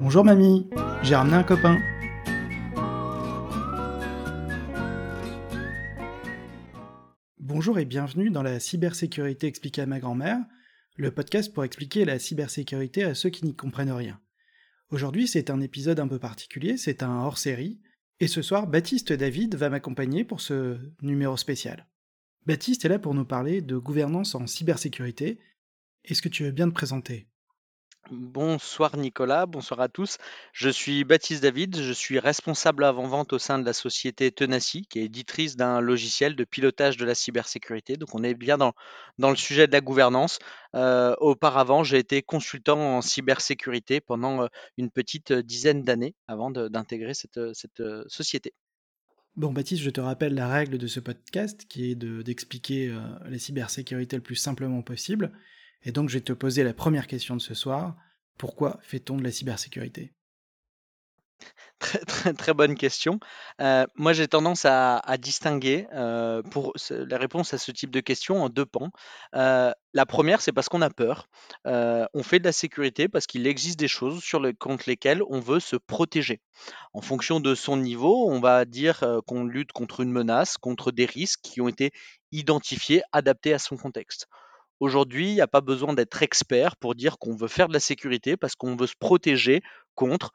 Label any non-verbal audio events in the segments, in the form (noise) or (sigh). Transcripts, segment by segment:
Bonjour mamie, j'ai ramené un copain. Bonjour et bienvenue dans la cybersécurité expliquée à ma grand-mère, le podcast pour expliquer la cybersécurité à ceux qui n'y comprennent rien. Aujourd'hui c'est un épisode un peu particulier, c'est un hors-série, et ce soir Baptiste David va m'accompagner pour ce numéro spécial. Baptiste est là pour nous parler de gouvernance en cybersécurité. Est-ce que tu veux bien te présenter? Bonsoir Nicolas, bonsoir à tous. Je suis Baptiste David, je suis responsable avant-vente au sein de la société Tenacy, qui est éditrice d'un logiciel de pilotage de la cybersécurité. Donc on est bien dans, le sujet de la gouvernance. Euh, auparavant, j'ai été consultant en cybersécurité pendant euh, une petite dizaine d'années avant d'intégrer cette, euh, société. Bon Baptiste, je te rappelle la règle de ce podcast qui est d'expliquer la cybersécurité le plus simplement possible. Et donc je vais te poser la première question de ce soir. Pourquoi fait-on de la cybersécurité? Très, bonne question. Euh, moi, j'ai tendance à, distinguer euh, la réponse à ce type de question en deux pans. Euh, la première, c'est parce qu'on a peur. on fait de la sécurité parce qu'il existe des choses contre lesquelles on veut se protéger. En fonction de son niveau, on va dire qu'on lutte contre une menace, contre des risques qui ont été identifiés, adaptés à son contexte. Aujourd'hui, il n'y a pas besoin d'être expert pour dire qu'on veut faire de la sécurité parce qu'on veut se protéger contre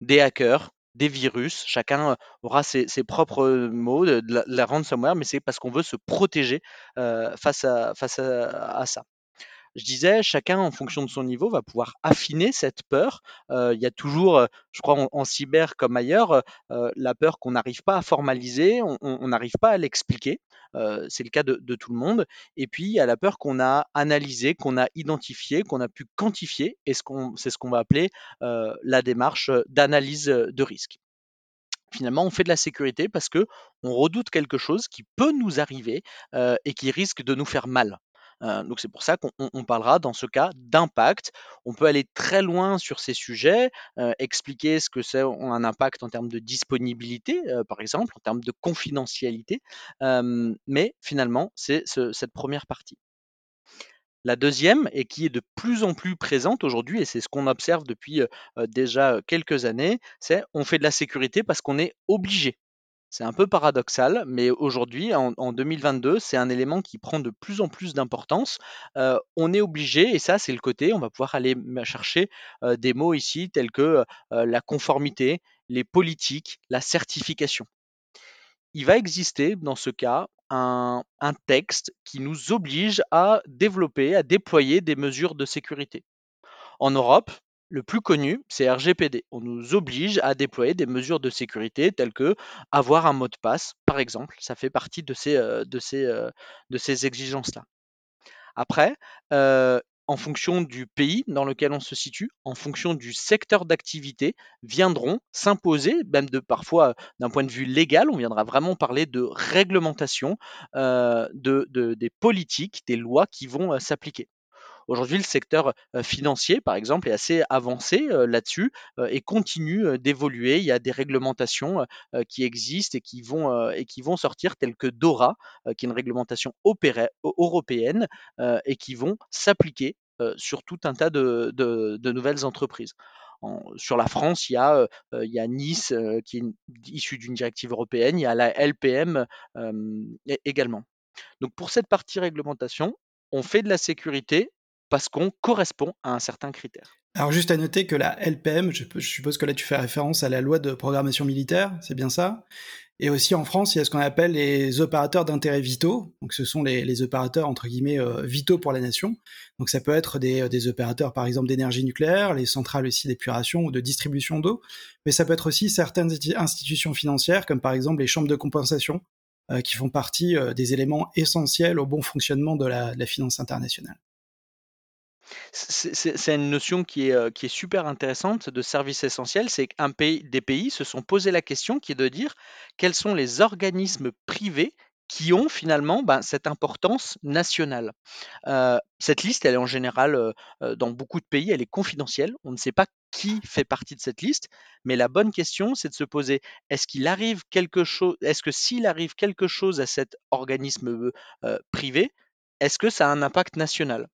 des hackers, des virus. Chacun aura ses, propres mots de, la, ransomware, mais c'est parce qu'on veut se protéger à, face à ça je disais, chacun en fonction de son niveau va pouvoir affiner cette peur. Euh, il y a toujours, euh, je crois, en, cyber comme ailleurs, euh, la peur qu'on n'arrive pas à formaliser, on n'arrive pas à l'expliquer. c'est le cas de, tout le monde. Et puis, il y a la peur qu'on a analysée, qu'on a identifiée, qu'on a pu quantifier. Et c'est ce qu'on va appeler la démarche d'analyse de risque finalement, on fait de la sécurité parce que on redoute quelque chose qui peut nous arriver et qui risque de nous faire mal donc c'est pour ça qu'on parlera dans ce cas d'impact. On peut aller très loin sur ces sujets, expliquer ce que c'est un impact en termes de disponibilité, par exemple, en termes de confidentialité, mais finalement, c'est cette première partie. La deuxième, et qui est de plus en plus présente aujourd'hui, et c'est ce qu'on observe depuis déjà quelques années, c'est on fait de la sécurité parce qu'on est obligé. C'est un peu paradoxal, mais aujourd'hui, en, 2022, c'est un élément qui prend de plus en plus d'importance. Euh, on est obligé, et ça, c'est le côté, on va pouvoir aller chercher euh, des mots ici tels que euh, la conformité, les politiques, la certification. Il va exister dans ce cas un texte qui nous oblige à développer, à déployer des mesures de sécurité. En Europe, le plus connu, c'est RGPD. On nous oblige à déployer des mesures de sécurité telles que avoir un mot de passe, par exemple. Ça fait partie de ces, euh, euh, exigences-là. Après, euh, en fonction du pays dans lequel on se situe, en fonction du secteur d'activité, viendront s'imposer, même de parfois d'un point de vue légal, on viendra vraiment parler de réglementation, de, des politiques, des lois qui vont s'appliquer. Aujourd'hui, le secteur financier, par exemple, est assez avancé là-dessus et continue d'évoluer. Il y a des réglementations qui existent et qui vont, et qui vont sortir, telles que DORA, qui est une réglementation européenne et qui vont s'appliquer sur tout un tas de, nouvelles entreprises. sur la France, il y a, Nice qui est issu d'une directive européenne, il y a la LPM également. Donc pour cette partie réglementation, on fait de la sécurité parce qu'on correspond à un certain critère. Alors juste à noter que la LPM, je, suppose que là tu fais référence à la loi de programmation militaire, c'est bien ça? Et aussi en France, il y a ce qu'on appelle les opérateurs d'intérêt vitaux. Donc ce sont les, opérateurs entre guillemets euh, vitaux pour la nation. Donc ça peut être des, des opérateurs par exemple d'énergie nucléaire, les centrales aussi d'épuration ou de distribution d'eau, mais ça peut être aussi certaines institutions financières comme par exemple les chambres de compensation euh, qui font partie euh, des éléments essentiels au bon fonctionnement de la finance internationale. C'est une notion qui est, euh, qui est super intéressante de service essentiel, c'est qu'un pays, des pays se sont posé la question qui est de dire quels sont les organismes privés qui ont finalement ben, cette importance nationale. Euh, cette liste, elle est en général, euh, dans beaucoup de pays, elle est confidentielle. On ne sait pas qui fait partie de cette liste, mais la bonne question, c'est de se poser est-ce qu'il arrive quelque chose, est-ce que s'il arrive quelque chose à cet organisme privé, est-ce que ça a un impact national?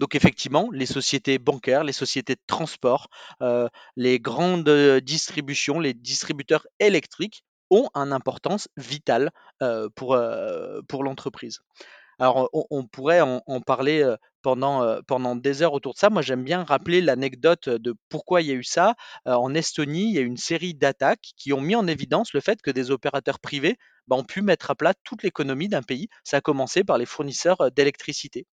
Donc effectivement, les sociétés bancaires, les sociétés de transport, euh, les grandes distributions, les distributeurs électriques ont une importance vitale euh, pour, euh, l'entreprise. Alors, on, pourrait en, parler pendant, des heures autour de ça. Moi, j'aime bien rappeler l'anecdote de pourquoi il y a eu ça. en Estonie, il y a eu une série d'attaques qui ont mis en évidence le fait que des opérateurs privés bah, ont pu mettre à plat toute l'économie d'un pays. Ça a commencé par les fournisseurs d'électricité.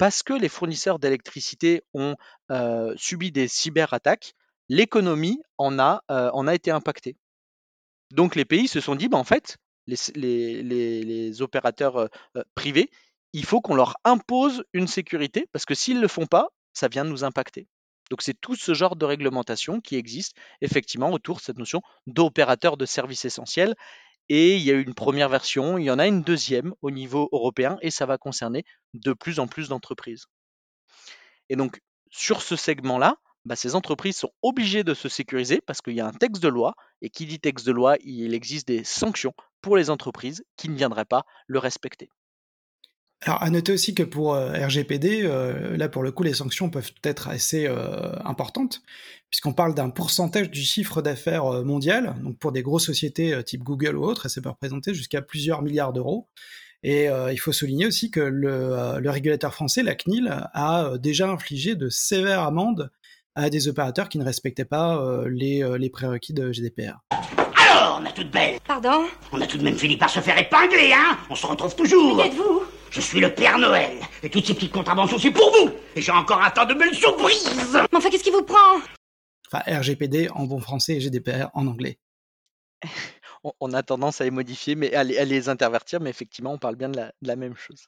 Parce que les fournisseurs d'électricité ont subi des cyberattaques, l'économie en a, été impactée. Donc les pays se sont dit, bah, en fait, les, opérateurs privés, il faut qu'on leur impose une sécurité, parce que s'ils ne le font pas, ça vient nous impacter. Donc c'est tout ce genre de réglementation qui existe effectivement autour de cette notion d'opérateur de services essentiels. Et il y a eu une première version, il y en a une deuxième au niveau européen, et ça va concerner de plus en plus d'entreprises. Et donc sur ce segment-là, bah, ces entreprises sont obligées de se sécuriser parce qu'il y a un texte de loi, et qui dit texte de loi, il existe des sanctions pour les entreprises qui ne viendraient pas le respecter. Alors, à noter aussi que pour euh, RGPD, euh, là pour le coup, les sanctions peuvent être assez euh, importantes, puisqu'on parle d'un pourcentage du chiffre d'affaires mondial. Donc, pour des grosses sociétés type Google ou autres, ça peut représenter jusqu'à plusieurs milliards d'euros. Et il faut souligner aussi que le, le, régulateur français, la CNIL, a déjà infligé de sévères amendes à des opérateurs qui ne respectaient pas les, les prérequis de GDPR. Alors, on a toute belle. Pardon? On a tout de même fini par se faire épingler, hein? On se retrouve toujours. Qui êtes-vous? Je suis le Père Noël. Et toutes ces petites contraventions, c'est pour vous. Et j'ai encore un temps de belles surprises. Mais enfin, qu'est-ce qui vous prend? Enfin, RGPD en bon français et GDPR en anglais. (laughs) on, a tendance à les modifier, mais à les, intervertir, mais effectivement, on parle bien de la, même chose.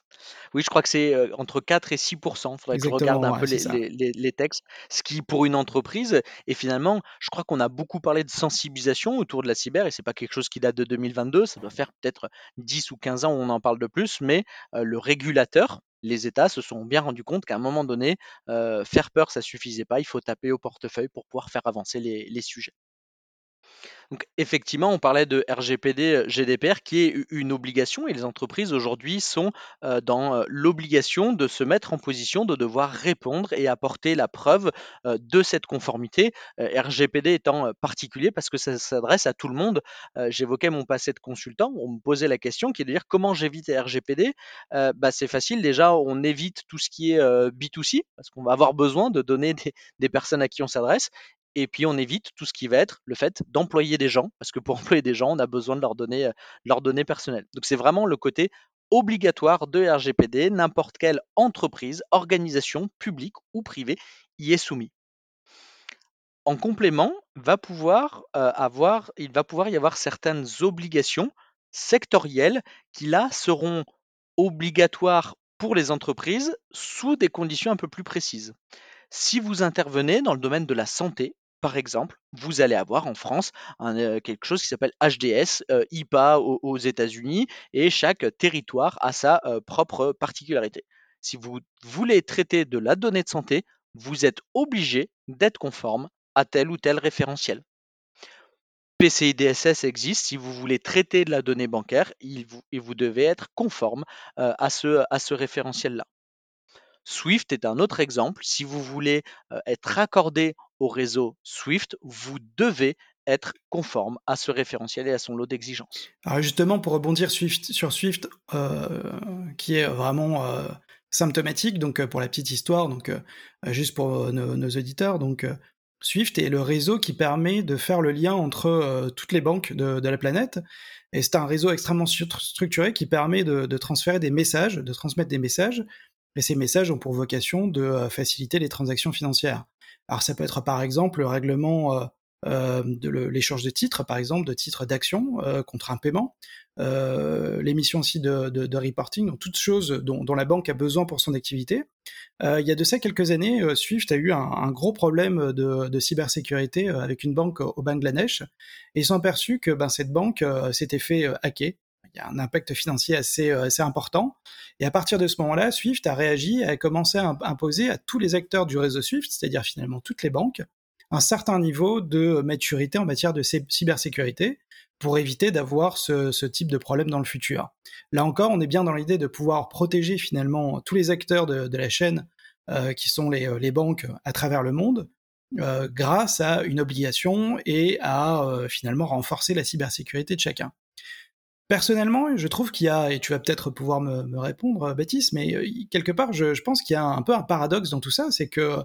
Oui, je crois que c'est euh, entre 4 et 6 Il faudrait que je regarde un peu les, textes. Ce qui, pour une entreprise, et finalement, je crois qu'on a beaucoup parlé de sensibilisation autour de la cyber, et c'est pas quelque chose qui date de 2022, ça doit faire peut-être 10 ou 15 ans où on en parle de plus, mais euh, le régulateur, les États se sont bien rendus compte qu'à un moment donné, euh, faire peur, ça suffisait pas. Il faut taper au portefeuille pour pouvoir faire avancer les sujets. Donc effectivement, on parlait de RGPD, euh, GDPR qui est une obligation et les entreprises aujourd'hui sont euh, dans euh, l'obligation de se mettre en position de devoir répondre et apporter la preuve de cette conformité. RGPD étant particulier parce que ça s'adresse à tout le monde. J'évoquais mon passé de consultant, on me posait la question qui est de dire comment j'évite RGPD. bah, c'est facile déjà, on évite tout ce qui est B2C parce qu'on va avoir besoin de donner des personnes à qui on s'adresse et puis on évite tout ce qui va être le fait d'employer des gens, parce que pour (laughs) employer des gens, on a besoin de leurs données, euh, leurs données personnelles. Donc c'est vraiment le côté obligatoire de RGPD, n'importe quelle entreprise, organisation publique ou privée y est soumis. En complément, va pouvoir, euh, avoir, il va pouvoir y avoir certaines obligations sectorielles qui là seront obligatoires pour les entreprises sous des conditions un peu plus précises. Si vous intervenez dans le domaine de la santé, par exemple, vous allez avoir en France euh, quelque chose qui s'appelle HDS, euh, IPA aux, États-Unis, et chaque territoire a sa euh, propre particularité. Si vous voulez traiter de la donnée de santé, vous êtes obligé d'être conforme à tel ou tel référentiel. PCI DSS existe, si vous voulez traiter de la donnée bancaire, il vous, vous devez être conforme à ce, à référentiel-là. Swift est un autre exemple. Si vous voulez être raccordé au réseau Swift, vous devez être conforme à ce référentiel et à son lot d'exigences. Alors justement, pour rebondir Swift, sur Swift, qui est vraiment symptomatique, donc pour la petite histoire, donc juste pour nos, auditeurs, donc Swift est le réseau qui permet de faire le lien entre toutes les banques de, la planète. Et c'est un réseau extrêmement structuré qui permet de, transférer des messages, de transmettre des messages et ces messages ont pour vocation de euh, faciliter les transactions financières. Alors ça peut être par exemple le règlement euh, euh, de l'échange de titres, par exemple, de titres d'action contre un paiement, l'émission aussi de, reporting, donc toutes choses dont, la banque a besoin pour son activité. il y a de ça quelques années, Swift a eu un, gros problème de, cybersécurité avec une banque au Bangladesh, et ils sont aperçus que ben, cette banque s'était fait hacker y a un impact financier assez, euh, assez important. Et à partir de ce moment-là, Swift a réagi, a commencé à imposer à tous les acteurs du réseau Swift, c'est-à-dire finalement toutes les banques, un certain niveau de maturité en matière de cybersécurité pour éviter d'avoir ce, type de problème dans le futur. Là encore, on est bien dans l'idée de pouvoir protéger finalement tous les acteurs de, la chaîne qui sont les, les, banques à travers le monde, grâce à une obligation et à finalement renforcer la cybersécurité de chacun. Personnellement, je trouve qu'il y a, et tu vas peut-être pouvoir me, répondre, Baptiste, mais quelque part, je, pense qu'il y a un peu un paradoxe dans tout ça, c'est que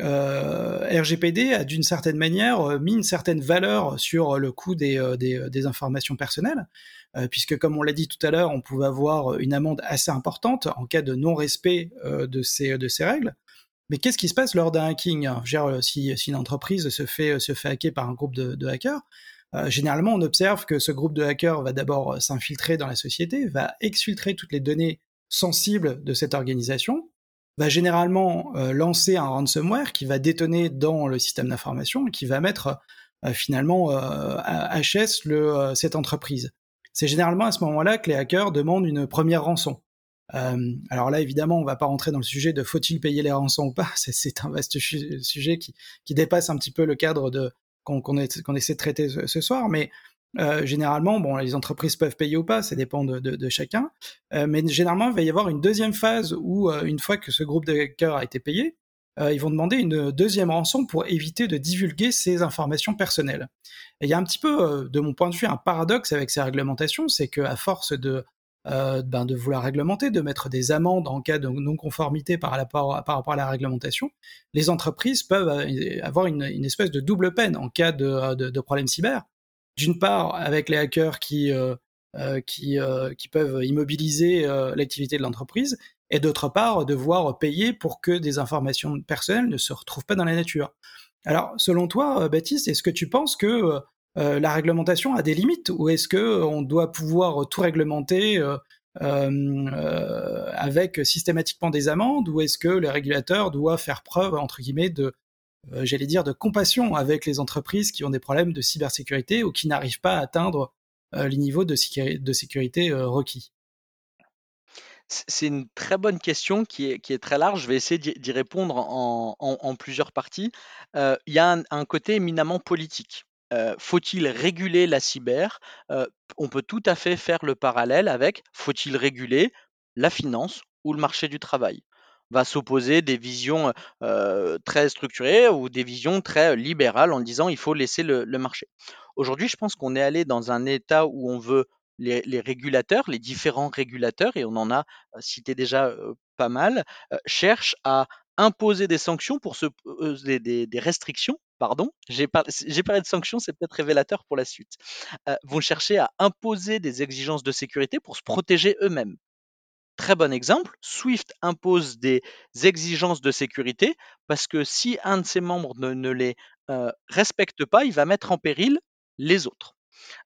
euh, RGPD a d'une certaine manière euh, mis une certaine valeur sur le coût des, euh, informations personnelles, puisque comme on l'a dit tout à l'heure, on pouvait avoir une amende assez importante en cas de non-respect de, ces, règles. Mais qu'est-ce qui se passe lors d'un hacking? Si, si, une entreprise se fait, hacker par un groupe de hackers, généralement on observe que ce groupe de hackers va d'abord s'infiltrer dans la société, va exfiltrer toutes les données sensibles de cette organisation, va généralement euh, lancer un ransomware qui va détonner dans le système d'information et qui va mettre euh, finalement euh, à HS le, cette entreprise. C'est généralement à ce moment-là que les hackers demandent une première rançon. alors là, évidemment, on va pas rentrer dans le sujet de faut-il payer les rançons ou pas. (laughs) C'est un vaste sujet qui, qui, dépasse un petit peu le cadre de qu'on essaie de traiter ce soir, mais euh, généralement, bon, les entreprises peuvent payer ou pas, ça dépend de, chacun. Euh, mais généralement, il va y avoir une deuxième phase où, euh, une fois que ce groupe de hackers a été payé, ils vont demander une deuxième rançon pour éviter de divulguer ces informations personnelles. Et il y a un petit peu, de mon point de vue, un paradoxe avec ces réglementations, c'est qu'à force de ben de vouloir réglementer, de mettre des amendes en cas de non-conformité par rapport, à la réglementation, les entreprises peuvent avoir une, espèce de double peine en cas de, de, problème cyber d'une part avec les hackers qui euh, euh, qui, euh, qui peuvent immobiliser l'activité de l'entreprise, et d'autre part devoir payer pour que des informations personnelles ne se retrouvent pas dans la nature. Alors, selon toi, Baptiste, est-ce que tu penses que la réglementation a des limites, ou est-ce que on doit pouvoir tout réglementer avec systématiquement des amendes, ou est-ce que les régulateurs doivent faire preuve entre guillemets de euh, j'allais dire, de compassion avec les entreprises qui ont des problèmes de cybersécurité ou qui n'arrivent pas à atteindre euh, les niveaux de, sécurité euh, requis? C'est une très bonne question qui est, qui est très large. Je vais essayer d'y répondre en, plusieurs parties. il y a un, côté éminemment politique. Faut-il réguler la cyber? On peut tout à fait faire le parallèle avec faut-il réguler la finance ou le marché du travail? Va s'opposer des visions très structurées ou des visions très libérales en disant il faut laisser le, marché. Aujourd'hui, je pense qu'on est allé dans un état où on veut les, régulateurs, les différents régulateurs, et on en a cité déjà pas mal, cherchent à imposer des sanctions pour se, des, restrictions, pardon, j'ai parlé, de sanctions, c'est peut-être révélateur pour la suite, vont chercher à imposer des exigences de sécurité pour se protéger eux-mêmes. Très bon exemple, Swift impose des exigences de sécurité parce que si un de ses membres ne, les euh, respecte pas, il va mettre en péril les autres.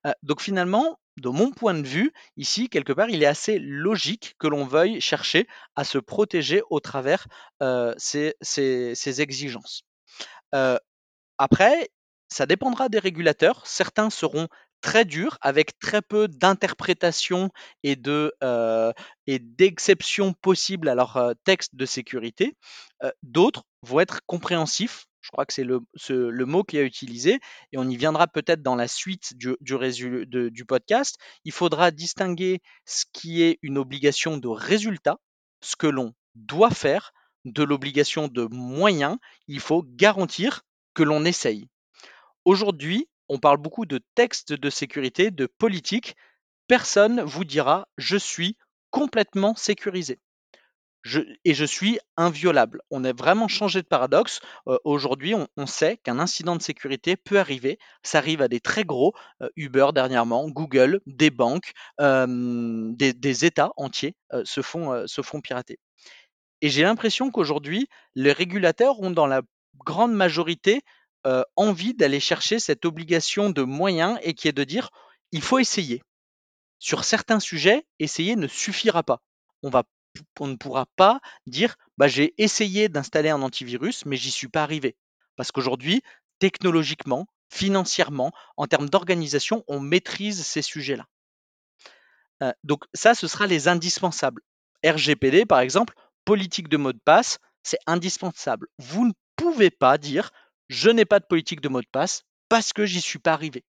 Euh, donc finalement, de mon point de vue, ici, quelque part, il est assez logique que l'on veuille chercher à se protéger au travers euh, ces, exigences. Après, ça dépendra des régulateurs. Certains seront très dur, avec très peu d'interprétation et euh, d'exceptions possibles à leur euh, texte de sécurité. Euh, d'autres vont être compréhensifs. Je crois que c'est le, mot qui a utilisé, et on y viendra peut-être dans la suite du podcast. Il faudra distinguer ce qui est une obligation de résultat, ce que l'on doit faire, de l'obligation de moyens. Il faut garantir que l'on essaye. Aujourd'hui, on parle beaucoup de textes de sécurité, de politique. Personne vous dira je suis complètement sécurisé. et je suis inviolable. On a vraiment changé de paradoxe. Euh, aujourd'hui, on, sait qu'un incident de sécurité peut arriver. Ça arrive à des très gros, euh, Uber dernièrement, Google, des banques, euh, des, États entiers se, font, se font pirater. Et j'ai l'impression qu'aujourd'hui, les régulateurs ont dans la grande majorité envie d'aller chercher cette obligation de moyens et qui est de dire il faut essayer. Sur certains sujets, essayer ne suffira pas. On, va, on ne pourra pas dire bah, j'ai essayé d'installer un antivirus, mais j'y suis pas arrivé. Parce qu'aujourd'hui, technologiquement, financièrement, en termes d'organisation, on maîtrise ces sujets-là. Donc ça, ce sera les indispensables. RGPD, par exemple, politique de mot de passe, c'est indispensable. Vous ne pouvez pas dire je n'ai pas de politique de mot de passe parce que j'y suis pas arrivé.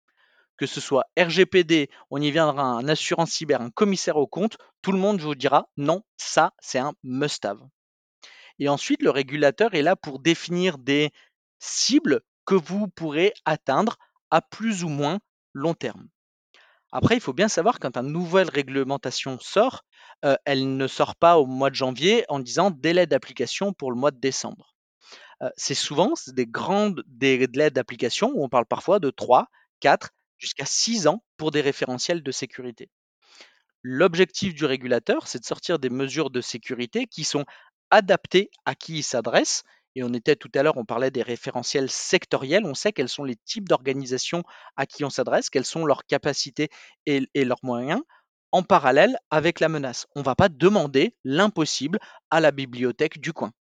Que ce soit RGPD, on y viendra, un assurance cyber, un commissaire au compte, tout le monde vous dira non, ça c'est un must-have. Et ensuite, le régulateur est là pour définir des cibles que vous pourrez atteindre à plus ou moins long terme. Après, il faut bien savoir quand une nouvelle réglementation sort, euh, elle ne sort pas au mois de janvier en disant délai d'application pour le mois de décembre. Euh, c'est souvent des grandes délais d'application où on parle parfois de 3, 4, jusqu'à 6 ans pour des référentiels de sécurité. L'objectif du régulateur, c'est de sortir des mesures de sécurité qui sont adaptées à qui il s'adresse et on était tout à l'heure, on parlait des référentiels sectoriels. On sait quels sont les types d'organisations à qui on s'adresse, quelles sont leurs capacités et, leurs moyens, en parallèle avec la menace. On ne va pas demander l'impossible à la bibliothèque du coin.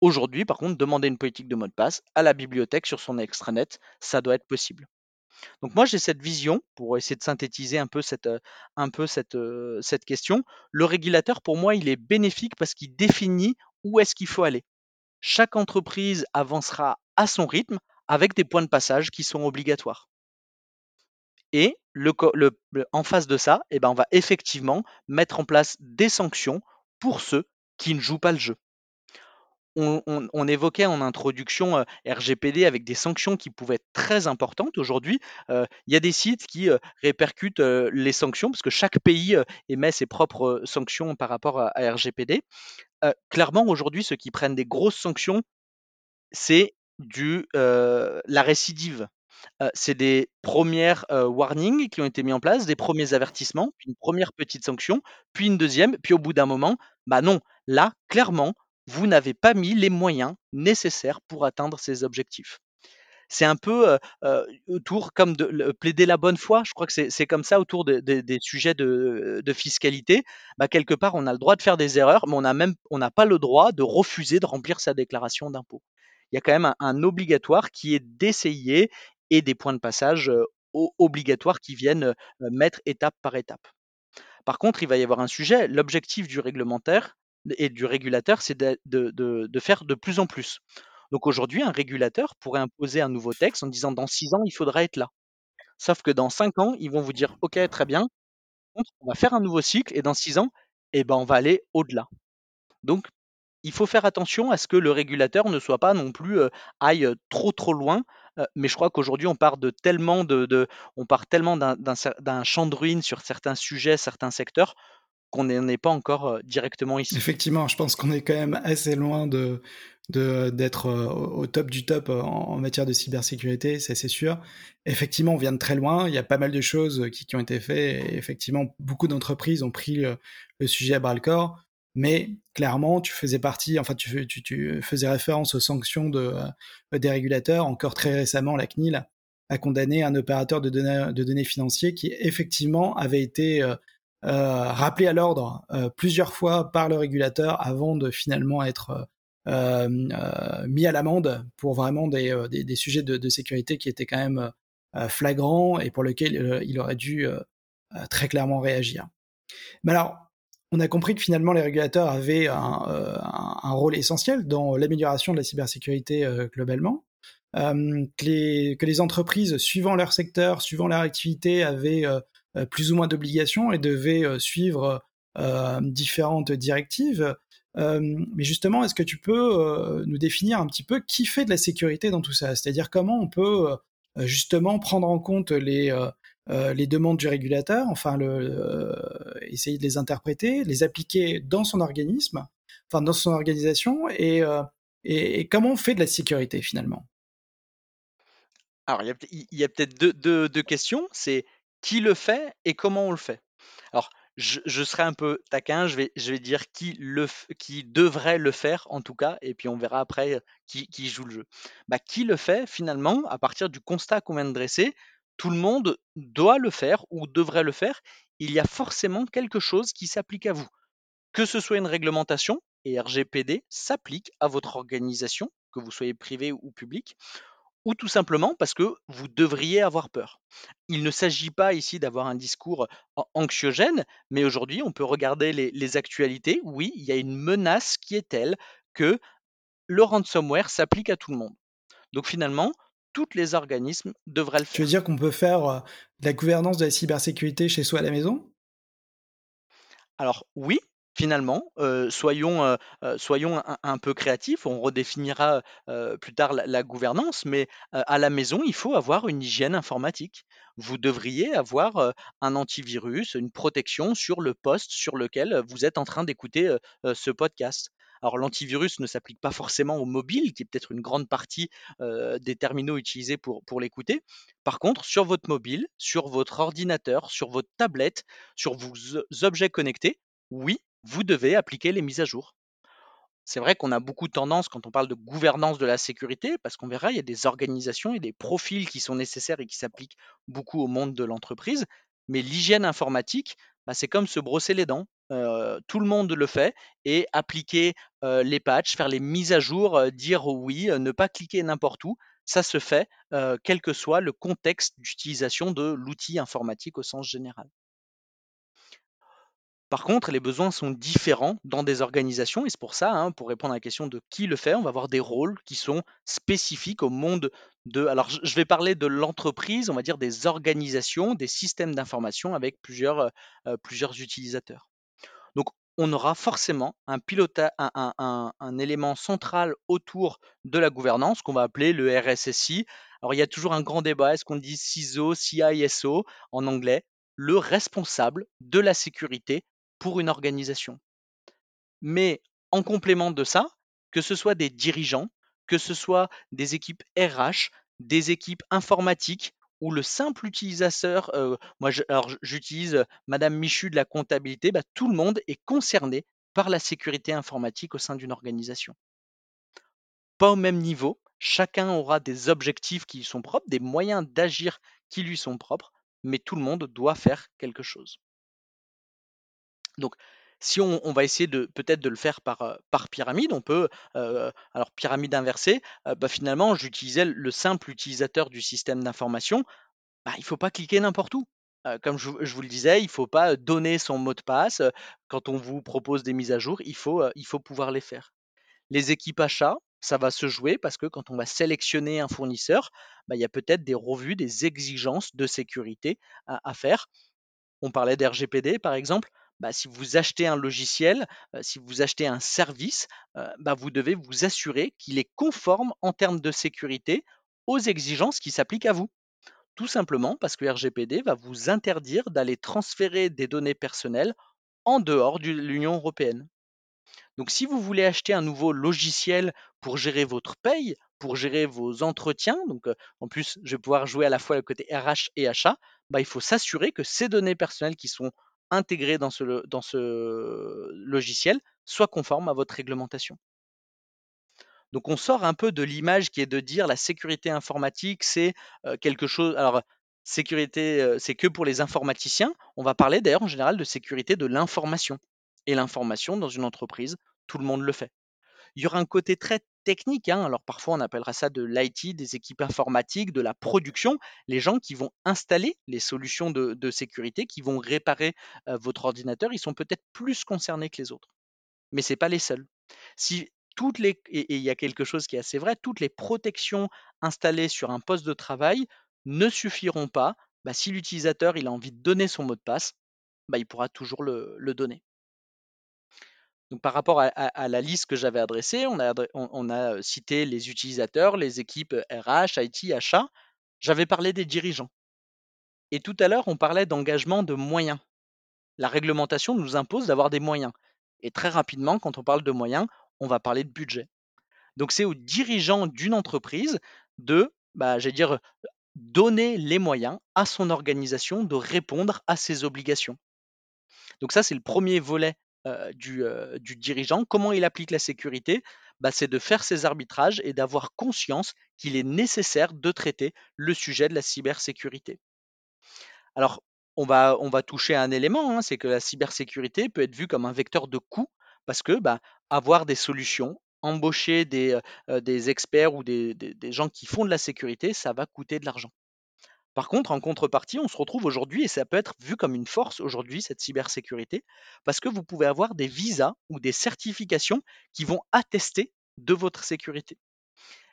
Aujourd'hui, par contre, demander une politique de mot de passe à la bibliothèque sur son extranet, ça doit être possible. Donc moi j'ai cette vision pour essayer de synthétiser un peu cette, cette, cette question. Le régulateur pour moi il est bénéfique parce qu'il définit où est-ce qu'il faut aller. Chaque entreprise avancera à son rythme avec des points de passage qui sont obligatoires. Et en face de ça, eh ben, on va effectivement mettre en place des sanctions pour ceux qui ne jouent pas le jeu. On, évoquait en introduction euh, RGPD avec des sanctions qui pouvaient être très importantes. Aujourd'hui, euh, il y a des sites qui euh, répercutent les sanctions parce que chaque pays émet ses propres sanctions par rapport à RGPD clairement, aujourd'hui, ceux qui prennent des grosses sanctions, c'est du la récidive. c'est des premières warnings qui ont été mis en place, des premiers avertissements, puis une première petite sanction, puis une deuxième, puis au bout d'un moment, bah non, là, clairement, vous n'avez pas mis les moyens nécessaires pour atteindre ces objectifs c'est un peu autour comme de plaider la bonne foi. Je crois que c'est comme ça autour des sujets de, fiscalité. Bah, quelque part, on a le droit de faire des erreurs, mais on n'a même on n'a pas le droit de refuser de remplir sa déclaration d'impôt. Il y a quand même un, obligatoire qui est d'essayer et des points de passage obligatoires qui viennent mettre étape par étape. Par contre, il va y avoir un sujet. L'objectif du réglementaire et du régulateur, c'est de, de, faire de plus en plus. Donc aujourd'hui, un régulateur pourrait imposer un nouveau texte en disant dans six ans, il faudra être là. Sauf que dans cinq ans, ils vont vous dire OK, très bien, on va faire un nouveau cycle et dans six ans, eh ben, on va aller au-delà. Donc, il faut faire attention à ce que le régulateur ne soit pas non plus euh, aille trop trop loin. Euh, mais je crois qu'aujourd'hui, on part de tellement de, on part tellement d'un champ de ruines sur certains sujets, certains secteurs qu'on n'en est pas encore euh, directement ici. Effectivement, je pense qu'on est quand même assez loin de, d'être euh, au top du top euh, en, matière de cybersécurité, ça c'est sûr. Effectivement, on vient de très loin, il y a pas mal de choses qui, qui ont été faites, et effectivement, beaucoup d'entreprises ont pris le, sujet à bras le corps, mais clairement, tu faisais partie, enfin, tu, tu, faisais référence aux sanctions de, des régulateurs. Encore très récemment, la CNIL a condamné un opérateur de données, de données financiers qui, effectivement, avait été rappelé à l'ordre plusieurs fois par le régulateur avant de finalement être euh, euh, mis à l'amende pour vraiment des, euh, des, sujets de, sécurité qui étaient quand même flagrants et pour lesquels il aurait dû très clairement réagir. Mais alors, on a compris que finalement les régulateurs avaient un, rôle essentiel dans l'amélioration de la cybersécurité globalement, que, les, que, les, entreprises, suivant leur secteur, suivant leur activité, avaient plus ou moins d'obligations et devaient suivre différentes directives. Mais justement, est-ce que tu peux nous définir un petit peu qui fait de la sécurité dans tout ça? C'est-à-dire comment on peut justement prendre en compte les, demandes du régulateur, enfin essayer de les interpréter, les appliquer dans son organisme, enfin dans son organisation, et, et, comment on fait de la sécurité finalement? Alors, il y a, peut-être deux, deux questions. C'est qui le fait et comment on le fait. Alors, je, serai un peu taquin, je vais, dire qui, le, devrait le faire en tout cas, et puis on verra après euh, qui, qui joue le jeu. Bah, qui le fait finalement, à partir du constat qu'on vient de dresser, tout le monde doit le faire ou devrait le faire, il y a forcément quelque chose qui s'applique à vous. Que ce soit une réglementation, et RGPD s'applique à votre organisation, que vous soyez privé ou public, ou tout simplement parce que vous devriez avoir peur. Il ne s'agit pas ici d'avoir un discours anxiogène, mais aujourd'hui, on peut regarder les, actualités. Oui, il y a une menace qui est telle que le ransomware s'applique à tout le monde. Donc finalement, tous les organismes devraient le faire. Tu veux dire qu'on peut faire de la gouvernance de la cybersécurité chez soi à la maison? Alors oui, finalement, soyons, soyons un, peu créatifs, on redéfinira plus tard la, gouvernance, mais à la maison, il faut avoir une hygiène informatique. Vous devriez avoir un antivirus, une protection sur le poste sur lequel vous êtes en train d'écouter ce podcast. Alors l'antivirus ne s'applique pas forcément au mobile, qui est peut-être une grande partie des terminaux utilisés pour, pour l'écouter. Par contre, sur votre mobile, sur votre ordinateur, sur votre tablette, sur vos objets connectés, oui, vous devez appliquer les mises à jour. C'est vrai qu'on a beaucoup de tendance quand on parle de gouvernance de la sécurité, parce qu'on verra, il y a des organisations et des profils qui sont nécessaires et qui s'appliquent beaucoup au monde de l'entreprise. Mais l'hygiène informatique, bah, c'est comme se brosser les dents. tout le monde le fait et appliquer les patchs, faire les mises à jour, dire oui, ne pas cliquer n'importe où, ça se fait quel que soit le contexte d'utilisation de l'outil informatique au sens général. Par contre, les besoins sont différents dans des organisations et c'est pour ça, hein, pour répondre à la question de qui le fait, on va avoir des rôles qui sont spécifiques au monde de... Alors, je vais parler de l'entreprise, on va dire des organisations, des systèmes d'information avec plusieurs, euh, euh, utilisateurs. Donc, on aura forcément un, un, un, élément central autour de la gouvernance qu'on va appeler le RSSI. Alors, il y a toujours un grand débat, est-ce qu'on dit CISO, CISO en anglais? Le responsable de la sécurité pour une organisation. Mais en complément de ça, que ce soit des dirigeants, que ce soit des équipes RH, des équipes informatiques ou le simple utilisateur, euh, moi j'utilise Madame Michu de la comptabilité, bah, tout le monde est concerné par la sécurité informatique au sein d'une organisation. Pas au même niveau, chacun aura des objectifs qui lui sont propres, des moyens d'agir qui lui sont propres, mais tout le monde doit faire quelque chose. Donc, si on, va essayer de peut-être de le faire par, par pyramide, on peut, alors pyramide inversée, bah, finalement, j'utilisais le simple utilisateur du système d'information, bah, il ne faut pas cliquer n'importe où. comme je, vous le disais, il ne faut pas donner son mot de passe. Quand on vous propose des mises à jour, il faut, il faut pouvoir les faire. Les équipes achats, ça va se jouer parce que quand on va sélectionner un fournisseur, bah, il y a peut-être des revues, des exigences de sécurité à faire. On parlait d'RGPD par exemple. Bah, si vous achetez un logiciel, si vous achetez un service, bah, vous devez vous assurer qu'il est conforme en termes de sécurité aux exigences qui s'appliquent à vous. Tout simplement parce que RGPD va vous interdire d'aller transférer des données personnelles en dehors de l'Union européenne. Donc si vous voulez acheter un nouveau logiciel pour gérer votre paye, pour gérer vos entretiens, donc en plus je vais pouvoir jouer à la fois le côté RH et achat, bah, il faut s'assurer que ces données personnelles qui sont intégré dans ce, dans ce logiciel soit conforme à votre réglementation. Donc on sort un peu de l'image qui est de dire la sécurité informatique, c'est quelque chose. Alors sécurité, c'est que pour les informaticiens. On va parler d'ailleurs en général de sécurité de l'information. Et l'information dans une entreprise, tout le monde le fait. Il y aura un côté très technique, hein. alors parfois on appellera ça de l'IT, des équipes informatiques, de la production, les gens qui vont installer les solutions de, sécurité, qui vont réparer votre ordinateur, ils sont peut-être plus concernés que les autres. Mais ce n'est pas les seuls. Si toutes les, et il y a quelque chose qui est assez vrai, toutes les protections installées sur un poste de travail ne suffiront pas. Bah, si l'utilisateur il a envie de donner son mot de passe, bah, il pourra toujours le donner. Donc, par rapport à, la liste que j'avais adressée, on a, cité les utilisateurs, les équipes RH, IT, achat. J'avais parlé des dirigeants. Et tout à l'heure, on parlait d'engagement de moyens. La réglementation nous impose d'avoir des moyens. Et très rapidement, quand on parle de moyens, on va parler de budget. Donc c'est aux dirigeants d'une entreprise de, bah, dire, donner les moyens à son organisation de répondre à ses obligations. Donc ça, c'est le premier volet du, dirigeant. Comment il applique la sécurité? Bah, C'est de faire ses arbitrages et d'avoir conscience qu'il est nécessaire de traiter le sujet de la cybersécurité. Alors, on va, toucher à un élément, hein, c'est que la cybersécurité peut être vue comme un vecteur de coût parce que bah, avoir des solutions, embaucher des, des experts ou des gens qui font de la sécurité, ça va coûter de l'argent. Par contre, en contrepartie, on se retrouve aujourd'hui, et ça peut être vu comme une force aujourd'hui, cette cybersécurité, parce que vous pouvez avoir des visas ou des certifications qui vont attester de votre sécurité.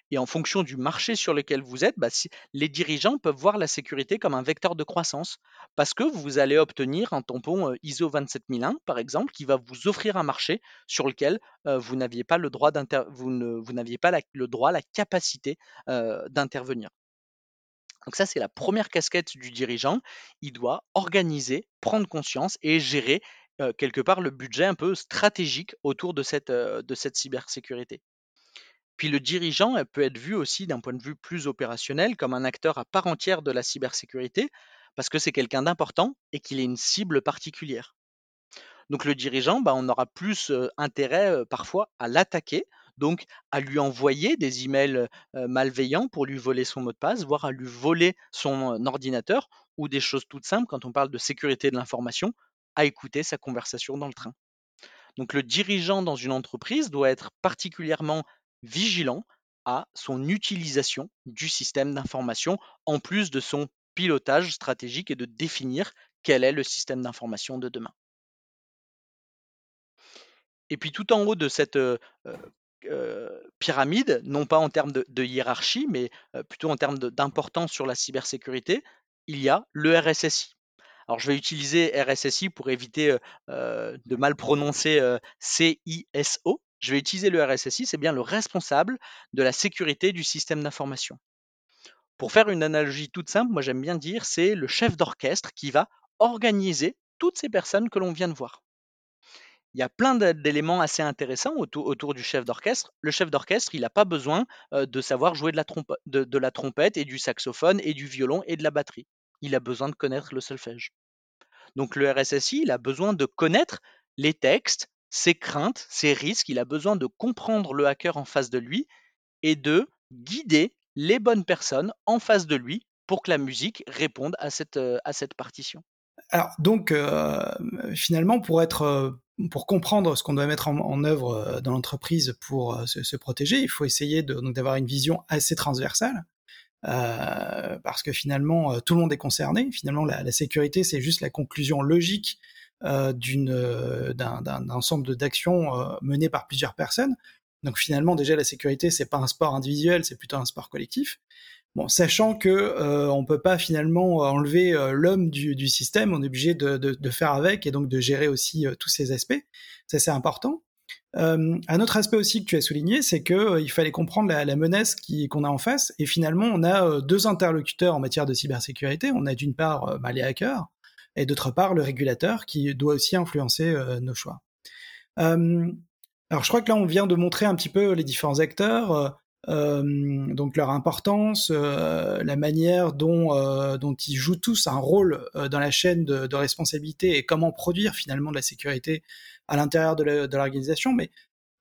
Et en fonction du marché sur lequel vous êtes, bah, les dirigeants peuvent voir la sécurité comme un vecteur de croissance parce que vous allez obtenir un tampon ISO 27001, par exemple, qui va vous offrir un marché sur lequel vous n'aviez pas le droit, vous n'aviez pas le droit, la capacité d'intervenir. Donc ça, c'est la première casquette du dirigeant. Il doit organiser, prendre conscience et gérer quelque part le budget un peu stratégique autour de cette, cybersécurité. Puis le dirigeant peut être vu aussi d'un point de vue plus opérationnel comme un acteur à part entière de la cybersécurité, parce que c'est quelqu'un d'important et qu'il est une cible particulière. Donc le dirigeant, bah, on aura plus intérêt parfois à l'attaquer, donc à lui envoyer des emails malveillants pour lui voler son mot de passe, voire à lui voler son ordinateur, ou des choses toutes simples quand on parle de sécurité de l'information, à écouter sa conversation dans le train. Donc le dirigeant dans une entreprise doit être particulièrement vigilant à son utilisation du système d'information, en plus de son pilotage stratégique et de définir quel est le système d'information de demain. Et puis tout en haut de cette pyramide, non pas en termes de, hiérarchie, mais plutôt en termes d'importance sur la cybersécurité, il y a le RSSI. Alors je vais utiliser RSSI pour éviter de mal prononcer CISO, je vais utiliser le RSSI, c'est bien le responsable de la sécurité du système d'information. Pour faire une analogie toute simple, moi j'aime bien dire c'est le chef d'orchestre qui va organiser toutes ces personnes que l'on vient de voir. Il y a plein d'éléments assez intéressants autour, du chef d'orchestre. Le chef d'orchestre, il n'a pas besoin de savoir jouer de la, trompette et du saxophone et du violon et de la batterie. Il a besoin de connaître le solfège. Donc le RSSI, il a besoin de connaître les textes, ses craintes, ses risques, il a besoin de comprendre le hacker en face de lui et de guider les bonnes personnes en face de lui pour que la musique réponde à cette, partition. Alors donc finalement pour être pour comprendre ce qu'on doit mettre en, œuvre dans l'entreprise pour se, protéger, il faut essayer d'avoir une vision assez transversale. parce que finalement tout le monde est concerné. Finalement la sécurité c'est juste la conclusion logique euh, euh, d'un ensemble d'actions euh, menées par plusieurs personnes. Donc finalement déjà la sécurité c'est pas un sport individuel, c'est plutôt un sport collectif. Sachant que euh, on peut pas finalement enlever l'homme du, système, on est obligé de, faire avec et donc de gérer aussi tous ces aspects. Ça c'est important. Euh, un autre aspect aussi que tu as souligné, c'est que il fallait comprendre la, menace qu'on a en face. Et finalement, on a deux interlocuteurs en matière de cybersécurité. On a d'une part bah, et d'autre part le régulateur qui doit aussi influencer euh, nos choix. Euh, alors je crois que là on vient de montrer un petit peu les différents acteurs, euh, donc leur importance, la manière dont, dont ils jouent tous un rôle dans la chaîne de, responsabilité et comment produire finalement de la sécurité à l'intérieur de l'organisation, mais